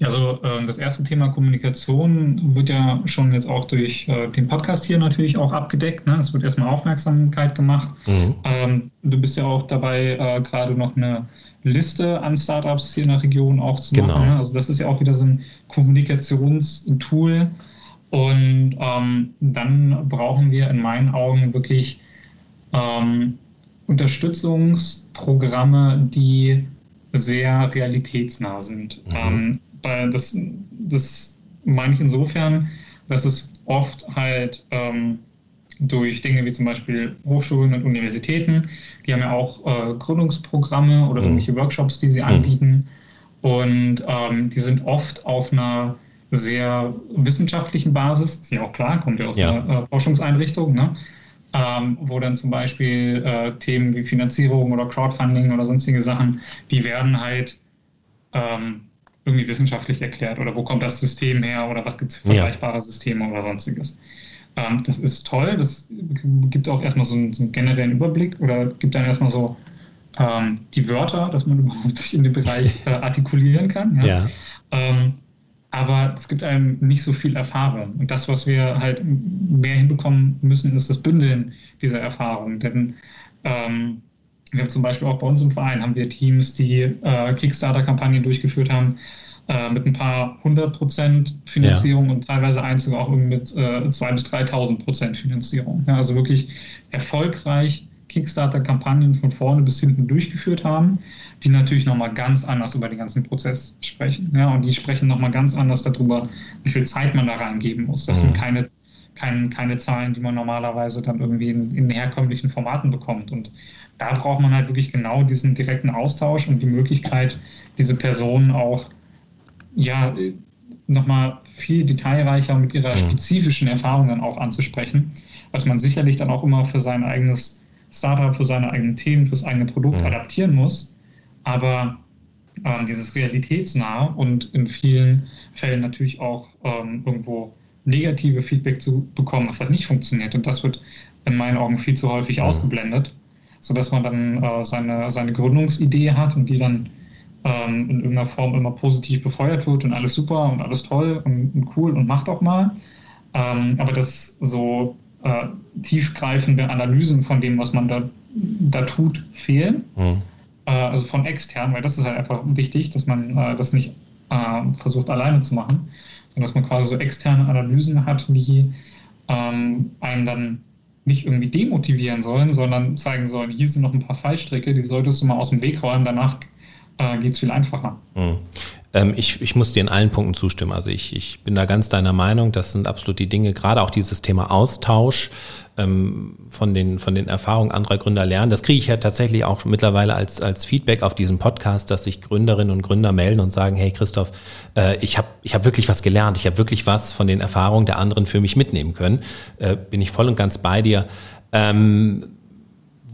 Also äh, das erste Thema Kommunikation wird ja schon jetzt auch durch äh, den Podcast hier natürlich auch abgedeckt. Ne? Es wird erstmal Aufmerksamkeit gemacht. Mhm. Ähm, du bist ja auch dabei, äh, gerade noch eine Liste an Startups hier in der Region auch zu machen. Genau. Ne? Also das ist ja auch wieder so ein Kommunikationstool. Und ähm, dann brauchen wir in meinen Augen wirklich ähm, Unterstützungsprogramme, die sehr realitätsnah sind. Mhm. Ähm, das, das meine ich insofern, dass es oft halt ähm, durch Dinge wie zum Beispiel Hochschulen und Universitäten, die haben ja auch äh, Gründungsprogramme oder mhm. irgendwelche Workshops, die sie mhm. anbieten. Und ähm, die sind oft auf einer sehr wissenschaftlichen Basis, ist ja auch klar, kommt ja aus ja. einer äh, Forschungseinrichtung, ne? ähm, wo dann zum Beispiel äh, Themen wie Finanzierung oder Crowdfunding oder sonstige Sachen, die werden halt ähm, irgendwie wissenschaftlich erklärt oder wo kommt das System her oder was gibt es für vergleichbare ja. Systeme oder sonstiges. Ähm, das ist toll, das gibt auch erstmal so einen, so einen generellen Überblick oder gibt dann erstmal so ähm, die Wörter, dass man überhaupt sich in dem Bereich äh, artikulieren kann. Ja. ja. Ähm, aber es gibt einem nicht so viel Erfahrung. Und das, was wir halt mehr hinbekommen müssen, ist das Bündeln dieser Erfahrung. Denn ähm, wir haben zum Beispiel auch bei uns im Verein haben wir Teams, die äh, Kickstarter-Kampagnen durchgeführt haben äh, mit ein paar hundert Prozent Finanzierung ja. und teilweise eins sogar auch mit äh, zwei bis 3.000 Prozent Finanzierung. Ja, also wirklich erfolgreich Kickstarter-Kampagnen von vorne bis hinten durchgeführt haben, die natürlich nochmal ganz anders über den ganzen Prozess sprechen. Ja, und die sprechen nochmal ganz anders darüber, wie viel Zeit man da reingeben muss. Das mhm. sind keine kein, keine Zahlen, die man normalerweise dann irgendwie in, in herkömmlichen Formaten bekommt. Und da braucht man halt wirklich genau diesen direkten Austausch und die Möglichkeit, diese Personen auch ja nochmal viel detailreicher mit ihrer mhm. spezifischen Erfahrung dann auch anzusprechen, was man sicherlich dann auch immer für sein eigenes Startup, für seine eigenen Themen, fürs eigene Produkt mhm. adaptieren muss. Aber ähm, dieses realitätsnah und in vielen Fällen natürlich auch ähm, irgendwo negative Feedback zu bekommen, was halt nicht funktioniert. Und das wird in meinen Augen viel zu häufig mhm. ausgeblendet sodass man dann äh, seine, seine Gründungsidee hat und die dann ähm, in irgendeiner Form immer positiv befeuert wird und alles super und alles toll und, und cool und macht auch mal. Ähm, aber dass so äh, tiefgreifende Analysen von dem, was man da, da tut, fehlen. Mhm. Äh, also von extern, weil das ist halt einfach wichtig, dass man äh, das nicht äh, versucht alleine zu machen, sondern dass man quasi so externe Analysen hat, die ähm, einen dann nicht irgendwie demotivieren sollen, sondern zeigen sollen, hier sind noch ein paar Fallstricke, die solltest du mal aus dem Weg räumen, danach äh, geht es viel einfacher. Mhm. Ähm, ich, ich muss dir in allen Punkten zustimmen. Also ich, ich bin da ganz deiner Meinung. Das sind absolut die Dinge, gerade auch dieses Thema Austausch ähm, von, den, von den Erfahrungen anderer Gründer lernen. Das kriege ich ja tatsächlich auch mittlerweile als, als Feedback auf diesem Podcast, dass sich Gründerinnen und Gründer melden und sagen, hey Christoph, äh, ich habe ich hab wirklich was gelernt. Ich habe wirklich was von den Erfahrungen der anderen für mich mitnehmen können. Äh, bin ich voll und ganz bei dir. Ähm,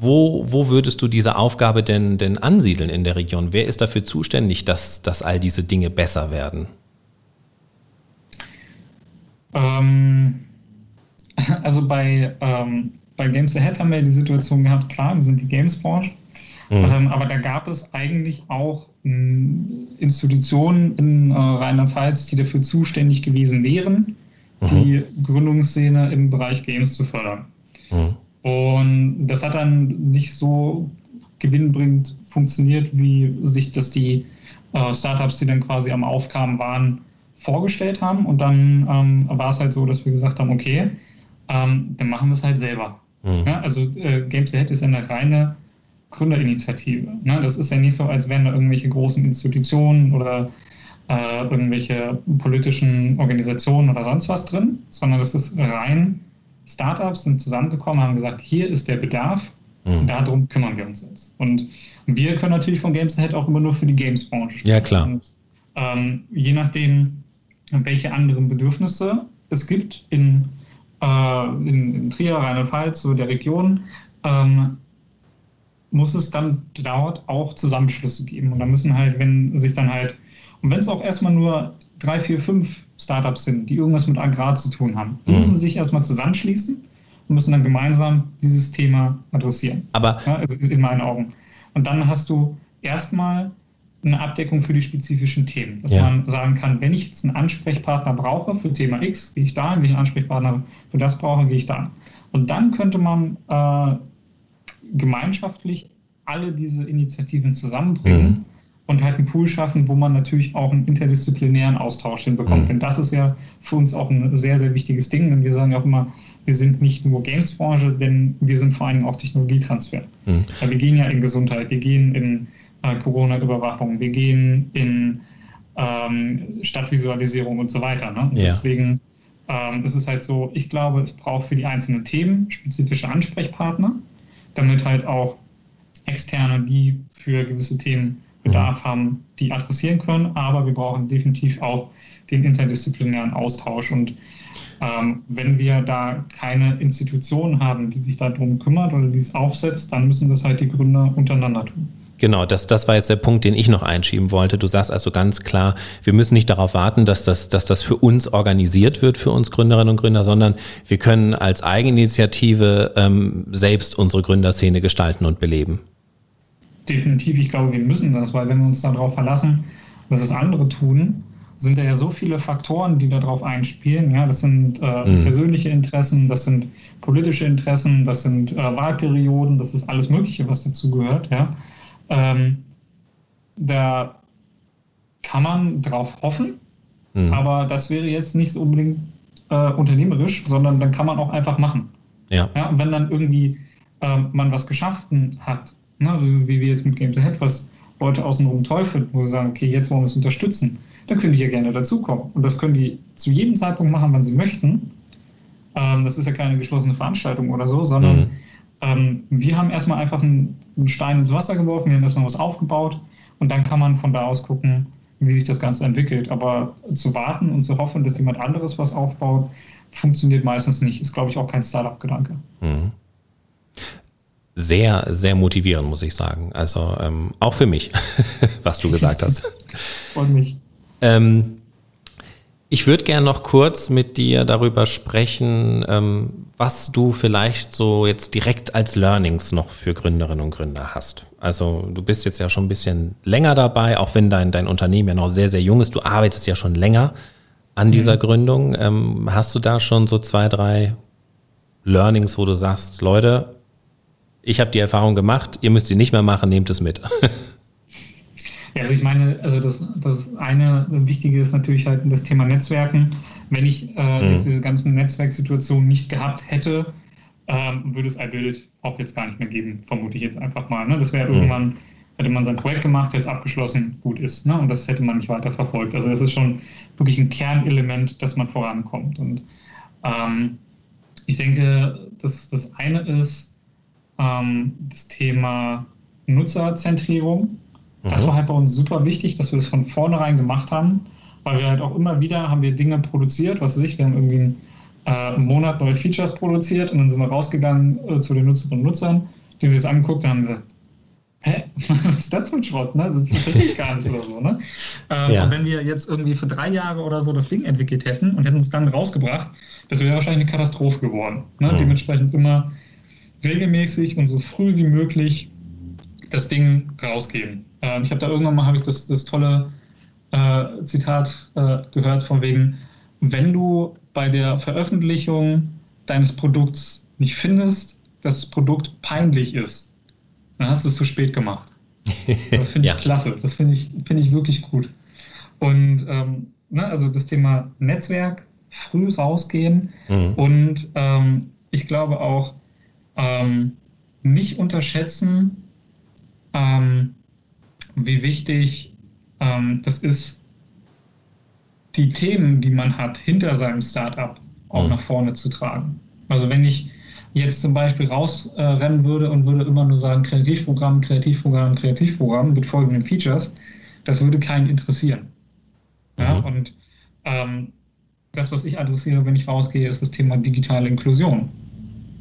wo, wo würdest du diese Aufgabe denn, denn ansiedeln in der Region? Wer ist dafür zuständig, dass, dass all diese Dinge besser werden? Ähm, also bei, ähm, bei Games Ahead haben wir die Situation gehabt, klar, wir sind die Games-Branche, mhm. ähm, aber da gab es eigentlich auch Institutionen in äh, Rheinland-Pfalz, die dafür zuständig gewesen wären, mhm. die Gründungsszene im Bereich Games zu fördern. Mhm. Und das hat dann nicht so gewinnbringend funktioniert, wie sich das die äh, Startups, die dann quasi am Aufkamen waren, vorgestellt haben. Und dann ähm, war es halt so, dass wir gesagt haben, okay, ähm, dann machen wir es halt selber. Mhm. Ja, also äh, Games Ahead ist eine reine Gründerinitiative. Ne? Das ist ja nicht so, als wären da irgendwelche großen Institutionen oder äh, irgendwelche politischen Organisationen oder sonst was drin, sondern das ist rein Startups sind zusammengekommen, haben gesagt, hier ist der Bedarf, mhm. darum kümmern wir uns jetzt. Und wir können natürlich von Games Ahead auch immer nur für die Games-Branche sprechen. Ja, klar. Und, ähm, je nachdem, welche anderen Bedürfnisse es gibt in, äh, in, in Trier, Rheinland-Pfalz, so der Region, ähm, muss es dann dort auch Zusammenschlüsse geben. Und da müssen halt, wenn sich dann halt, und wenn es auch erstmal nur drei, vier, fünf Startups sind, die irgendwas mit Agrar zu tun haben. Die mhm. müssen sich erstmal zusammenschließen und müssen dann gemeinsam dieses Thema adressieren. Aber ja, also in meinen Augen. Und dann hast du erstmal eine Abdeckung für die spezifischen Themen. Dass ja. man sagen kann, wenn ich jetzt einen Ansprechpartner brauche für Thema X, gehe ich da hin, wenn ich einen Ansprechpartner für das brauche, gehe ich da. Und dann könnte man äh, gemeinschaftlich alle diese Initiativen zusammenbringen mhm und halt einen Pool schaffen, wo man natürlich auch einen interdisziplinären Austausch hinbekommt. Mhm. Denn das ist ja für uns auch ein sehr, sehr wichtiges Ding. Denn wir sagen ja auch immer, wir sind nicht nur Games-Branche, denn wir sind vor allem auch Technologietransfer. Mhm. wir gehen ja in Gesundheit, wir gehen in äh, Corona-Überwachung, wir gehen in ähm, Stadtvisualisierung und so weiter. Ne? Ja. Deswegen ähm, ist es halt so, ich glaube, es braucht für die einzelnen Themen spezifische Ansprechpartner, damit halt auch Externe, die für gewisse Themen Bedarf haben, die adressieren können, aber wir brauchen definitiv auch den interdisziplinären Austausch. Und ähm, wenn wir da keine Institution haben, die sich darum kümmert oder die es aufsetzt, dann müssen das halt die Gründer untereinander tun. Genau, das, das war jetzt der Punkt, den ich noch einschieben wollte. Du sagst also ganz klar, wir müssen nicht darauf warten, dass das, dass das für uns organisiert wird, für uns Gründerinnen und Gründer, sondern wir können als Eigeninitiative ähm, selbst unsere Gründerszene gestalten und beleben definitiv, ich glaube, wir müssen das, weil wenn wir uns darauf verlassen, dass es andere tun, sind da ja so viele Faktoren, die darauf einspielen. Ja, das sind äh, mhm. persönliche Interessen, das sind politische Interessen, das sind äh, Wahlperioden, das ist alles Mögliche, was dazu gehört. Ja. Ähm, da kann man drauf hoffen, mhm. aber das wäre jetzt nicht so unbedingt äh, unternehmerisch, sondern dann kann man auch einfach machen. Ja. ja und wenn dann irgendwie ähm, man was geschaffen hat ne, wie wir jetzt mit Games Ahead, was Leute außenrum toll finden, wo sie sagen, okay, jetzt wollen wir es unterstützen, dann können die ja gerne dazukommen. Und das können die zu jedem Zeitpunkt machen, wann sie möchten. Ähm, das ist ja keine geschlossene Veranstaltung oder so, sondern mhm. ähm, wir haben erstmal einfach einen, einen Stein ins Wasser geworfen, wir haben erstmal was aufgebaut und dann kann man von da aus gucken, wie sich das Ganze entwickelt. Aber zu warten und zu hoffen, dass jemand anderes was aufbaut, funktioniert meistens nicht. Ist, glaube ich, auch kein Startup-Gedanke. Mhm sehr, sehr motivierend, muss ich sagen. Also ähm, auch für mich, was du gesagt hast. Und mich. Ähm, ich würde gerne noch kurz mit dir darüber sprechen, ähm, was du vielleicht so jetzt direkt als Learnings noch für Gründerinnen und Gründer hast. Also du bist jetzt ja schon ein bisschen länger dabei, auch wenn dein, dein Unternehmen ja noch sehr, sehr jung ist. Du arbeitest ja schon länger an dieser mhm. Gründung. Ähm, hast du da schon so zwei, drei Learnings, wo du sagst, Leute, ich habe die Erfahrung gemacht, ihr müsst sie nicht mehr machen, nehmt es mit. Ja, also ich meine, also das, das eine Wichtige ist natürlich halt das Thema Netzwerken. Wenn ich äh, mhm. jetzt diese ganzen Netzwerksituationen nicht gehabt hätte, ähm, würde es iBuild auch jetzt gar nicht mehr geben, vermute ich jetzt einfach mal. Ne? Das wäre mhm. irgendwann hätte man sein Projekt gemacht, jetzt abgeschlossen, gut ist. Ne? Und das hätte man nicht weiter verfolgt. Also das ist schon wirklich ein Kernelement, dass man vorankommt. Und ähm, ich denke, dass das eine ist ähm, das Thema Nutzerzentrierung. Das mhm. war halt bei uns super wichtig, dass wir das von vornherein gemacht haben, weil wir halt auch immer wieder haben wir Dinge produziert, was weiß ich, wir haben irgendwie einen, äh, einen Monat neue Features produziert und dann sind wir rausgegangen äh, zu den Nutzerinnen und Nutzern, die wir das angeguckt haben und gesagt, hä, was ist das für ein Schrott, ne? Das verstehe ich gar nicht oder so, ne? Ähm, ja. Und wenn wir jetzt irgendwie für drei Jahre oder so das Ding entwickelt hätten und hätten es dann rausgebracht, das wäre wahrscheinlich eine Katastrophe geworden. Ne? Mhm. Dementsprechend immer regelmäßig und so früh wie möglich das Ding rausgeben. Ähm, ich habe da irgendwann mal ich das, das tolle äh, Zitat äh, gehört von wegen, wenn du bei der Veröffentlichung deines Produkts nicht findest, dass das Produkt peinlich ist, dann hast du es zu spät gemacht. Das finde ich ja. klasse. Das finde ich, find ich wirklich gut. Und ähm, ne, also das Thema Netzwerk, früh rausgehen mhm. und ähm, ich glaube auch ähm, nicht unterschätzen, ähm, wie wichtig ähm, das ist, die Themen, die man hat, hinter seinem Startup auch mhm. nach vorne zu tragen. Also wenn ich jetzt zum Beispiel rausrennen äh, würde und würde immer nur sagen, Kreativprogramm, Kreativprogramm, Kreativprogramm mit folgenden Features, das würde keinen interessieren. Ja, mhm. und ähm, das, was ich adressiere, wenn ich rausgehe, ist das Thema digitale Inklusion.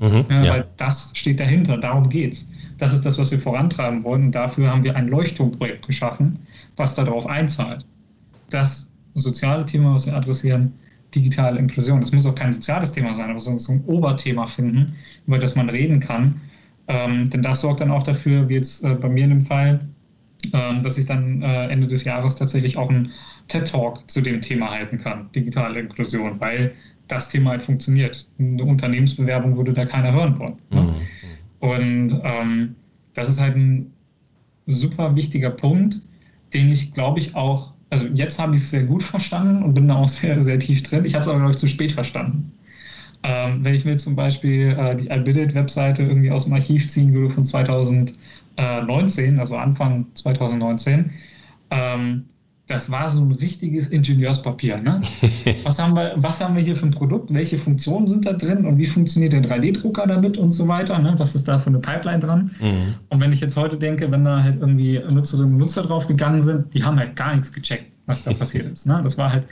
Mhm, ja, ja. Weil das steht dahinter, darum geht es. Das ist das, was wir vorantreiben wollen. Und dafür haben wir ein Leuchtturmprojekt geschaffen, was darauf einzahlt. Das soziale Thema, was wir adressieren, digitale Inklusion. Das muss auch kein soziales Thema sein, aber so, ein Oberthema finden, über das man reden kann. Ähm, denn das sorgt dann auch dafür, wie jetzt äh, bei mir in dem Fall, äh, dass ich dann äh, Ende des Jahres tatsächlich auch einen TED-Talk zu dem Thema halten kann, digitale Inklusion, weil das Thema halt funktioniert. Eine Unternehmensbewerbung würde da keiner hören wollen. Ne? Mhm. Und ähm, das ist halt ein super wichtiger Punkt, den ich, glaube ich, auch, also jetzt habe ich es sehr gut verstanden und bin da auch sehr, sehr tief drin. Ich habe es aber, glaube ich, zu spät verstanden. Ähm, wenn ich mir zum Beispiel äh, die Albidit-Webseite irgendwie aus dem Archiv ziehen würde von 2019, also Anfang 2019, ähm, das war so ein richtiges Ingenieurspapier. Ne? Was, haben wir, was haben wir hier für ein Produkt? Welche Funktionen sind da drin und wie funktioniert der 3D-Drucker damit und so weiter? Ne? Was ist da für eine Pipeline dran? Mhm. Und wenn ich jetzt heute denke, wenn da halt irgendwie Nutzerinnen und Nutzer drauf gegangen sind, die haben halt gar nichts gecheckt, was da passiert ist. Ne? Das war halt,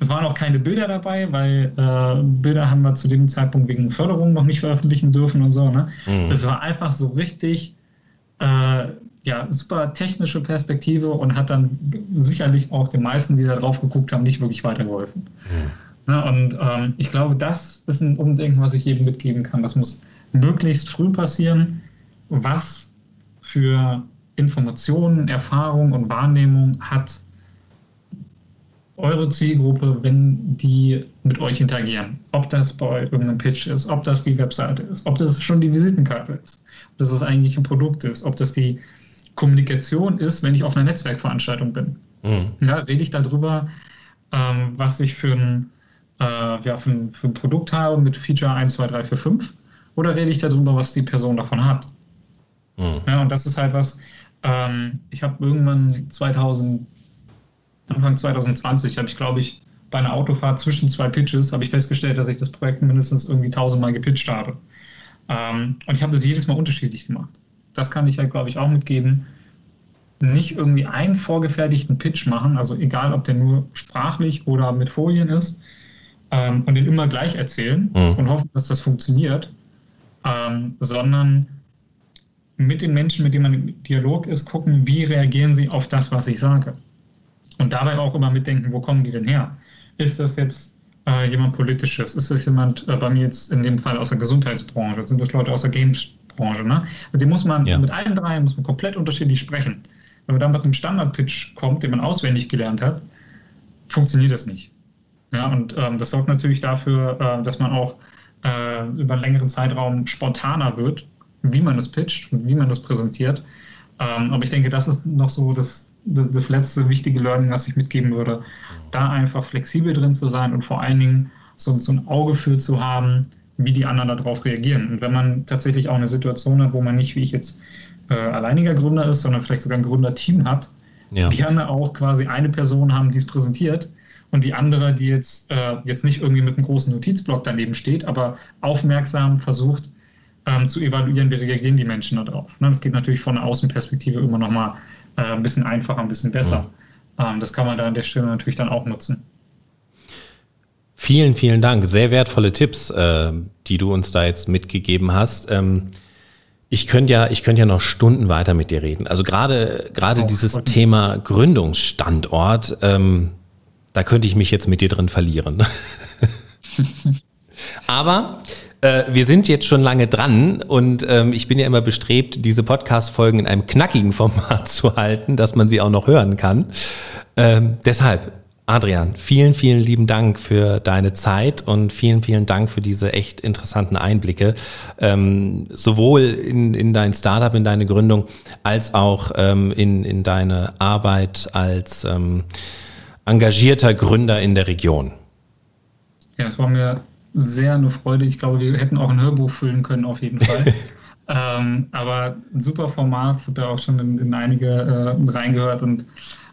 es waren auch keine Bilder dabei, weil äh, Bilder haben wir zu dem Zeitpunkt wegen Förderung noch nicht veröffentlichen dürfen und so. Ne? Mhm. Das war einfach so richtig. Äh, ja, super technische Perspektive und hat dann sicherlich auch den meisten, die da drauf geguckt haben, nicht wirklich weitergeholfen. Mhm. Ja, und ähm, ich glaube, das ist ein Umdenken, was ich jedem mitgeben kann. Das muss möglichst früh passieren. Was für Informationen, Erfahrung und Wahrnehmung hat eure Zielgruppe, wenn die mit euch interagieren? Ob das bei irgendeinem Pitch ist, ob das die Webseite ist, ob das schon die Visitenkarte ist, ob das eigentlich ein Produkt ist, ob das die Kommunikation ist, wenn ich auf einer Netzwerkveranstaltung bin. Mhm. Ja, rede ich darüber, ähm, was ich für ein, äh, ja, für, ein, für ein Produkt habe mit Feature 1, 2, 3, 4, 5 oder rede ich darüber, was die Person davon hat. Mhm. Ja, und das ist halt was, ähm, ich habe irgendwann 2000, Anfang 2020, habe ich glaube ich bei einer Autofahrt zwischen zwei Pitches, habe ich festgestellt, dass ich das Projekt mindestens irgendwie tausendmal gepitcht habe. Ähm, und ich habe das jedes Mal unterschiedlich gemacht das kann ich halt, glaube ich, auch mitgeben, nicht irgendwie einen vorgefertigten Pitch machen, also egal, ob der nur sprachlich oder mit Folien ist, ähm, und den immer gleich erzählen mhm. und hoffen, dass das funktioniert, ähm, sondern mit den Menschen, mit denen man im Dialog ist, gucken, wie reagieren sie auf das, was ich sage. Und dabei auch immer mitdenken, wo kommen die denn her? Ist das jetzt äh, jemand Politisches? Ist das jemand, äh, bei mir jetzt in dem Fall aus der Gesundheitsbranche? Sind das Leute aus der Games Branche. Ne? Mit dem muss man, ja. mit allen drei muss man komplett unterschiedlich sprechen. Wenn man dann mit einem Standard-Pitch kommt, den man auswendig gelernt hat, funktioniert das nicht. Ja, und ähm, das sorgt natürlich dafür, äh, dass man auch äh, über einen längeren Zeitraum spontaner wird, wie man es pitcht und wie man es präsentiert. Ähm, aber ich denke, das ist noch so das, das, das, letzte wichtige Learning, was ich mitgeben würde. Da einfach flexibel drin zu sein und vor allen Dingen so, so ein Auge für zu haben, wie die anderen darauf reagieren. Und wenn man tatsächlich auch eine Situation hat, wo man nicht, wie ich jetzt äh, alleiniger Gründer ist, sondern vielleicht sogar ein Gründerteam hat, ja. gerne auch quasi eine Person haben, die es präsentiert und die andere, die jetzt, äh, jetzt nicht irgendwie mit einem großen Notizblock daneben steht, aber aufmerksam versucht ähm, zu evaluieren, wie reagieren die Menschen darauf. Ne? Das geht natürlich von der Außenperspektive immer noch mal äh, ein bisschen einfacher, ein bisschen besser. Ja. Ähm, das kann man da an der Stelle natürlich dann auch nutzen. Vielen, vielen Dank. Sehr wertvolle Tipps, äh, die du uns da jetzt mitgegeben hast. Ähm, ich könnte ja, ich könnte ja noch Stunden weiter mit dir reden. Also gerade, gerade oh, dieses Thema Gründungsstandort, ähm, da könnte ich mich jetzt mit dir drin verlieren. Aber äh, wir sind jetzt schon lange dran und ähm, ich bin ja immer bestrebt, diese Podcast-Folgen in einem knackigen Format zu halten, dass man sie auch noch hören kann. Ähm, deshalb Adrian, vielen, vielen lieben Dank für deine Zeit und vielen, vielen Dank für diese echt interessanten Einblicke, ähm, sowohl in, in dein Startup, in deine Gründung, als auch ähm, in, in deine Arbeit als ähm, engagierter Gründer in der Region. Ja, es war mir sehr eine Freude. Ich glaube, wir hätten auch ein Hörbuch füllen können, auf jeden Fall. ähm, aber ein super Format, ich habe ja auch schon in, in einige äh, reingehört und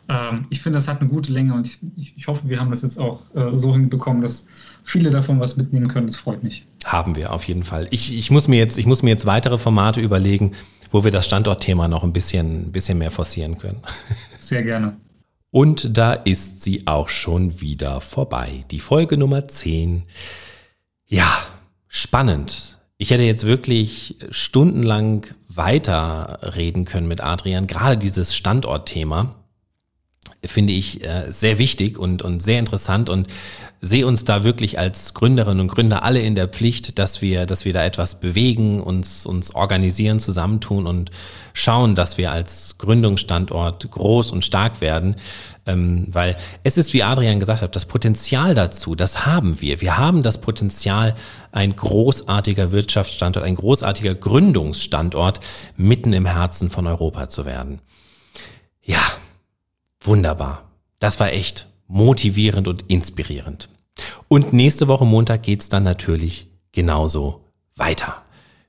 ähm, ich finde, das hat eine gute Länge und ich, ich, hoffe, wir haben das jetzt auch äh, so hinbekommen, dass viele davon was mitnehmen können. Das freut mich. Haben wir auf jeden Fall. Ich, ich, muss, mir jetzt, ich muss mir jetzt weitere Formate überlegen, wo wir das Standortthema noch ein bisschen, bisschen mehr forcieren können. Sehr gerne. Und da ist sie auch schon wieder vorbei. Die Folge Nummer 10. Ja, spannend. Ich hätte jetzt wirklich stundenlang weiter reden können mit Adrian, gerade dieses Standortthema finde ich äh, sehr wichtig und, und sehr interessant und sehe uns da wirklich als Gründerinnen und Gründer alle in der Pflicht, dass wir, dass wir da etwas bewegen, uns, uns organisieren, zusammentun und schauen, dass wir als Gründungsstandort groß und stark werden. Ähm, weil es ist, wie Adrian gesagt hat, das Potenzial dazu, das haben wir. Wir haben das Potenzial, ein großartiger Wirtschaftsstandort, ein großartiger Gründungsstandort mitten im Herzen von Europa zu werden. Ja, Wunderbar. Das war echt motivierend und inspirierend. Und nächste Woche Montag geht's dann natürlich genauso weiter.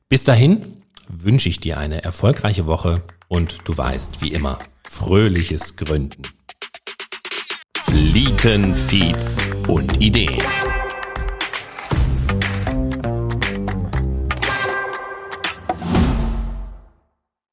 Bis dahin wünsche ich dir eine erfolgreiche Woche und du weißt, wie immer, fröhliches Gründen. Flieten, Feeds und Ideen.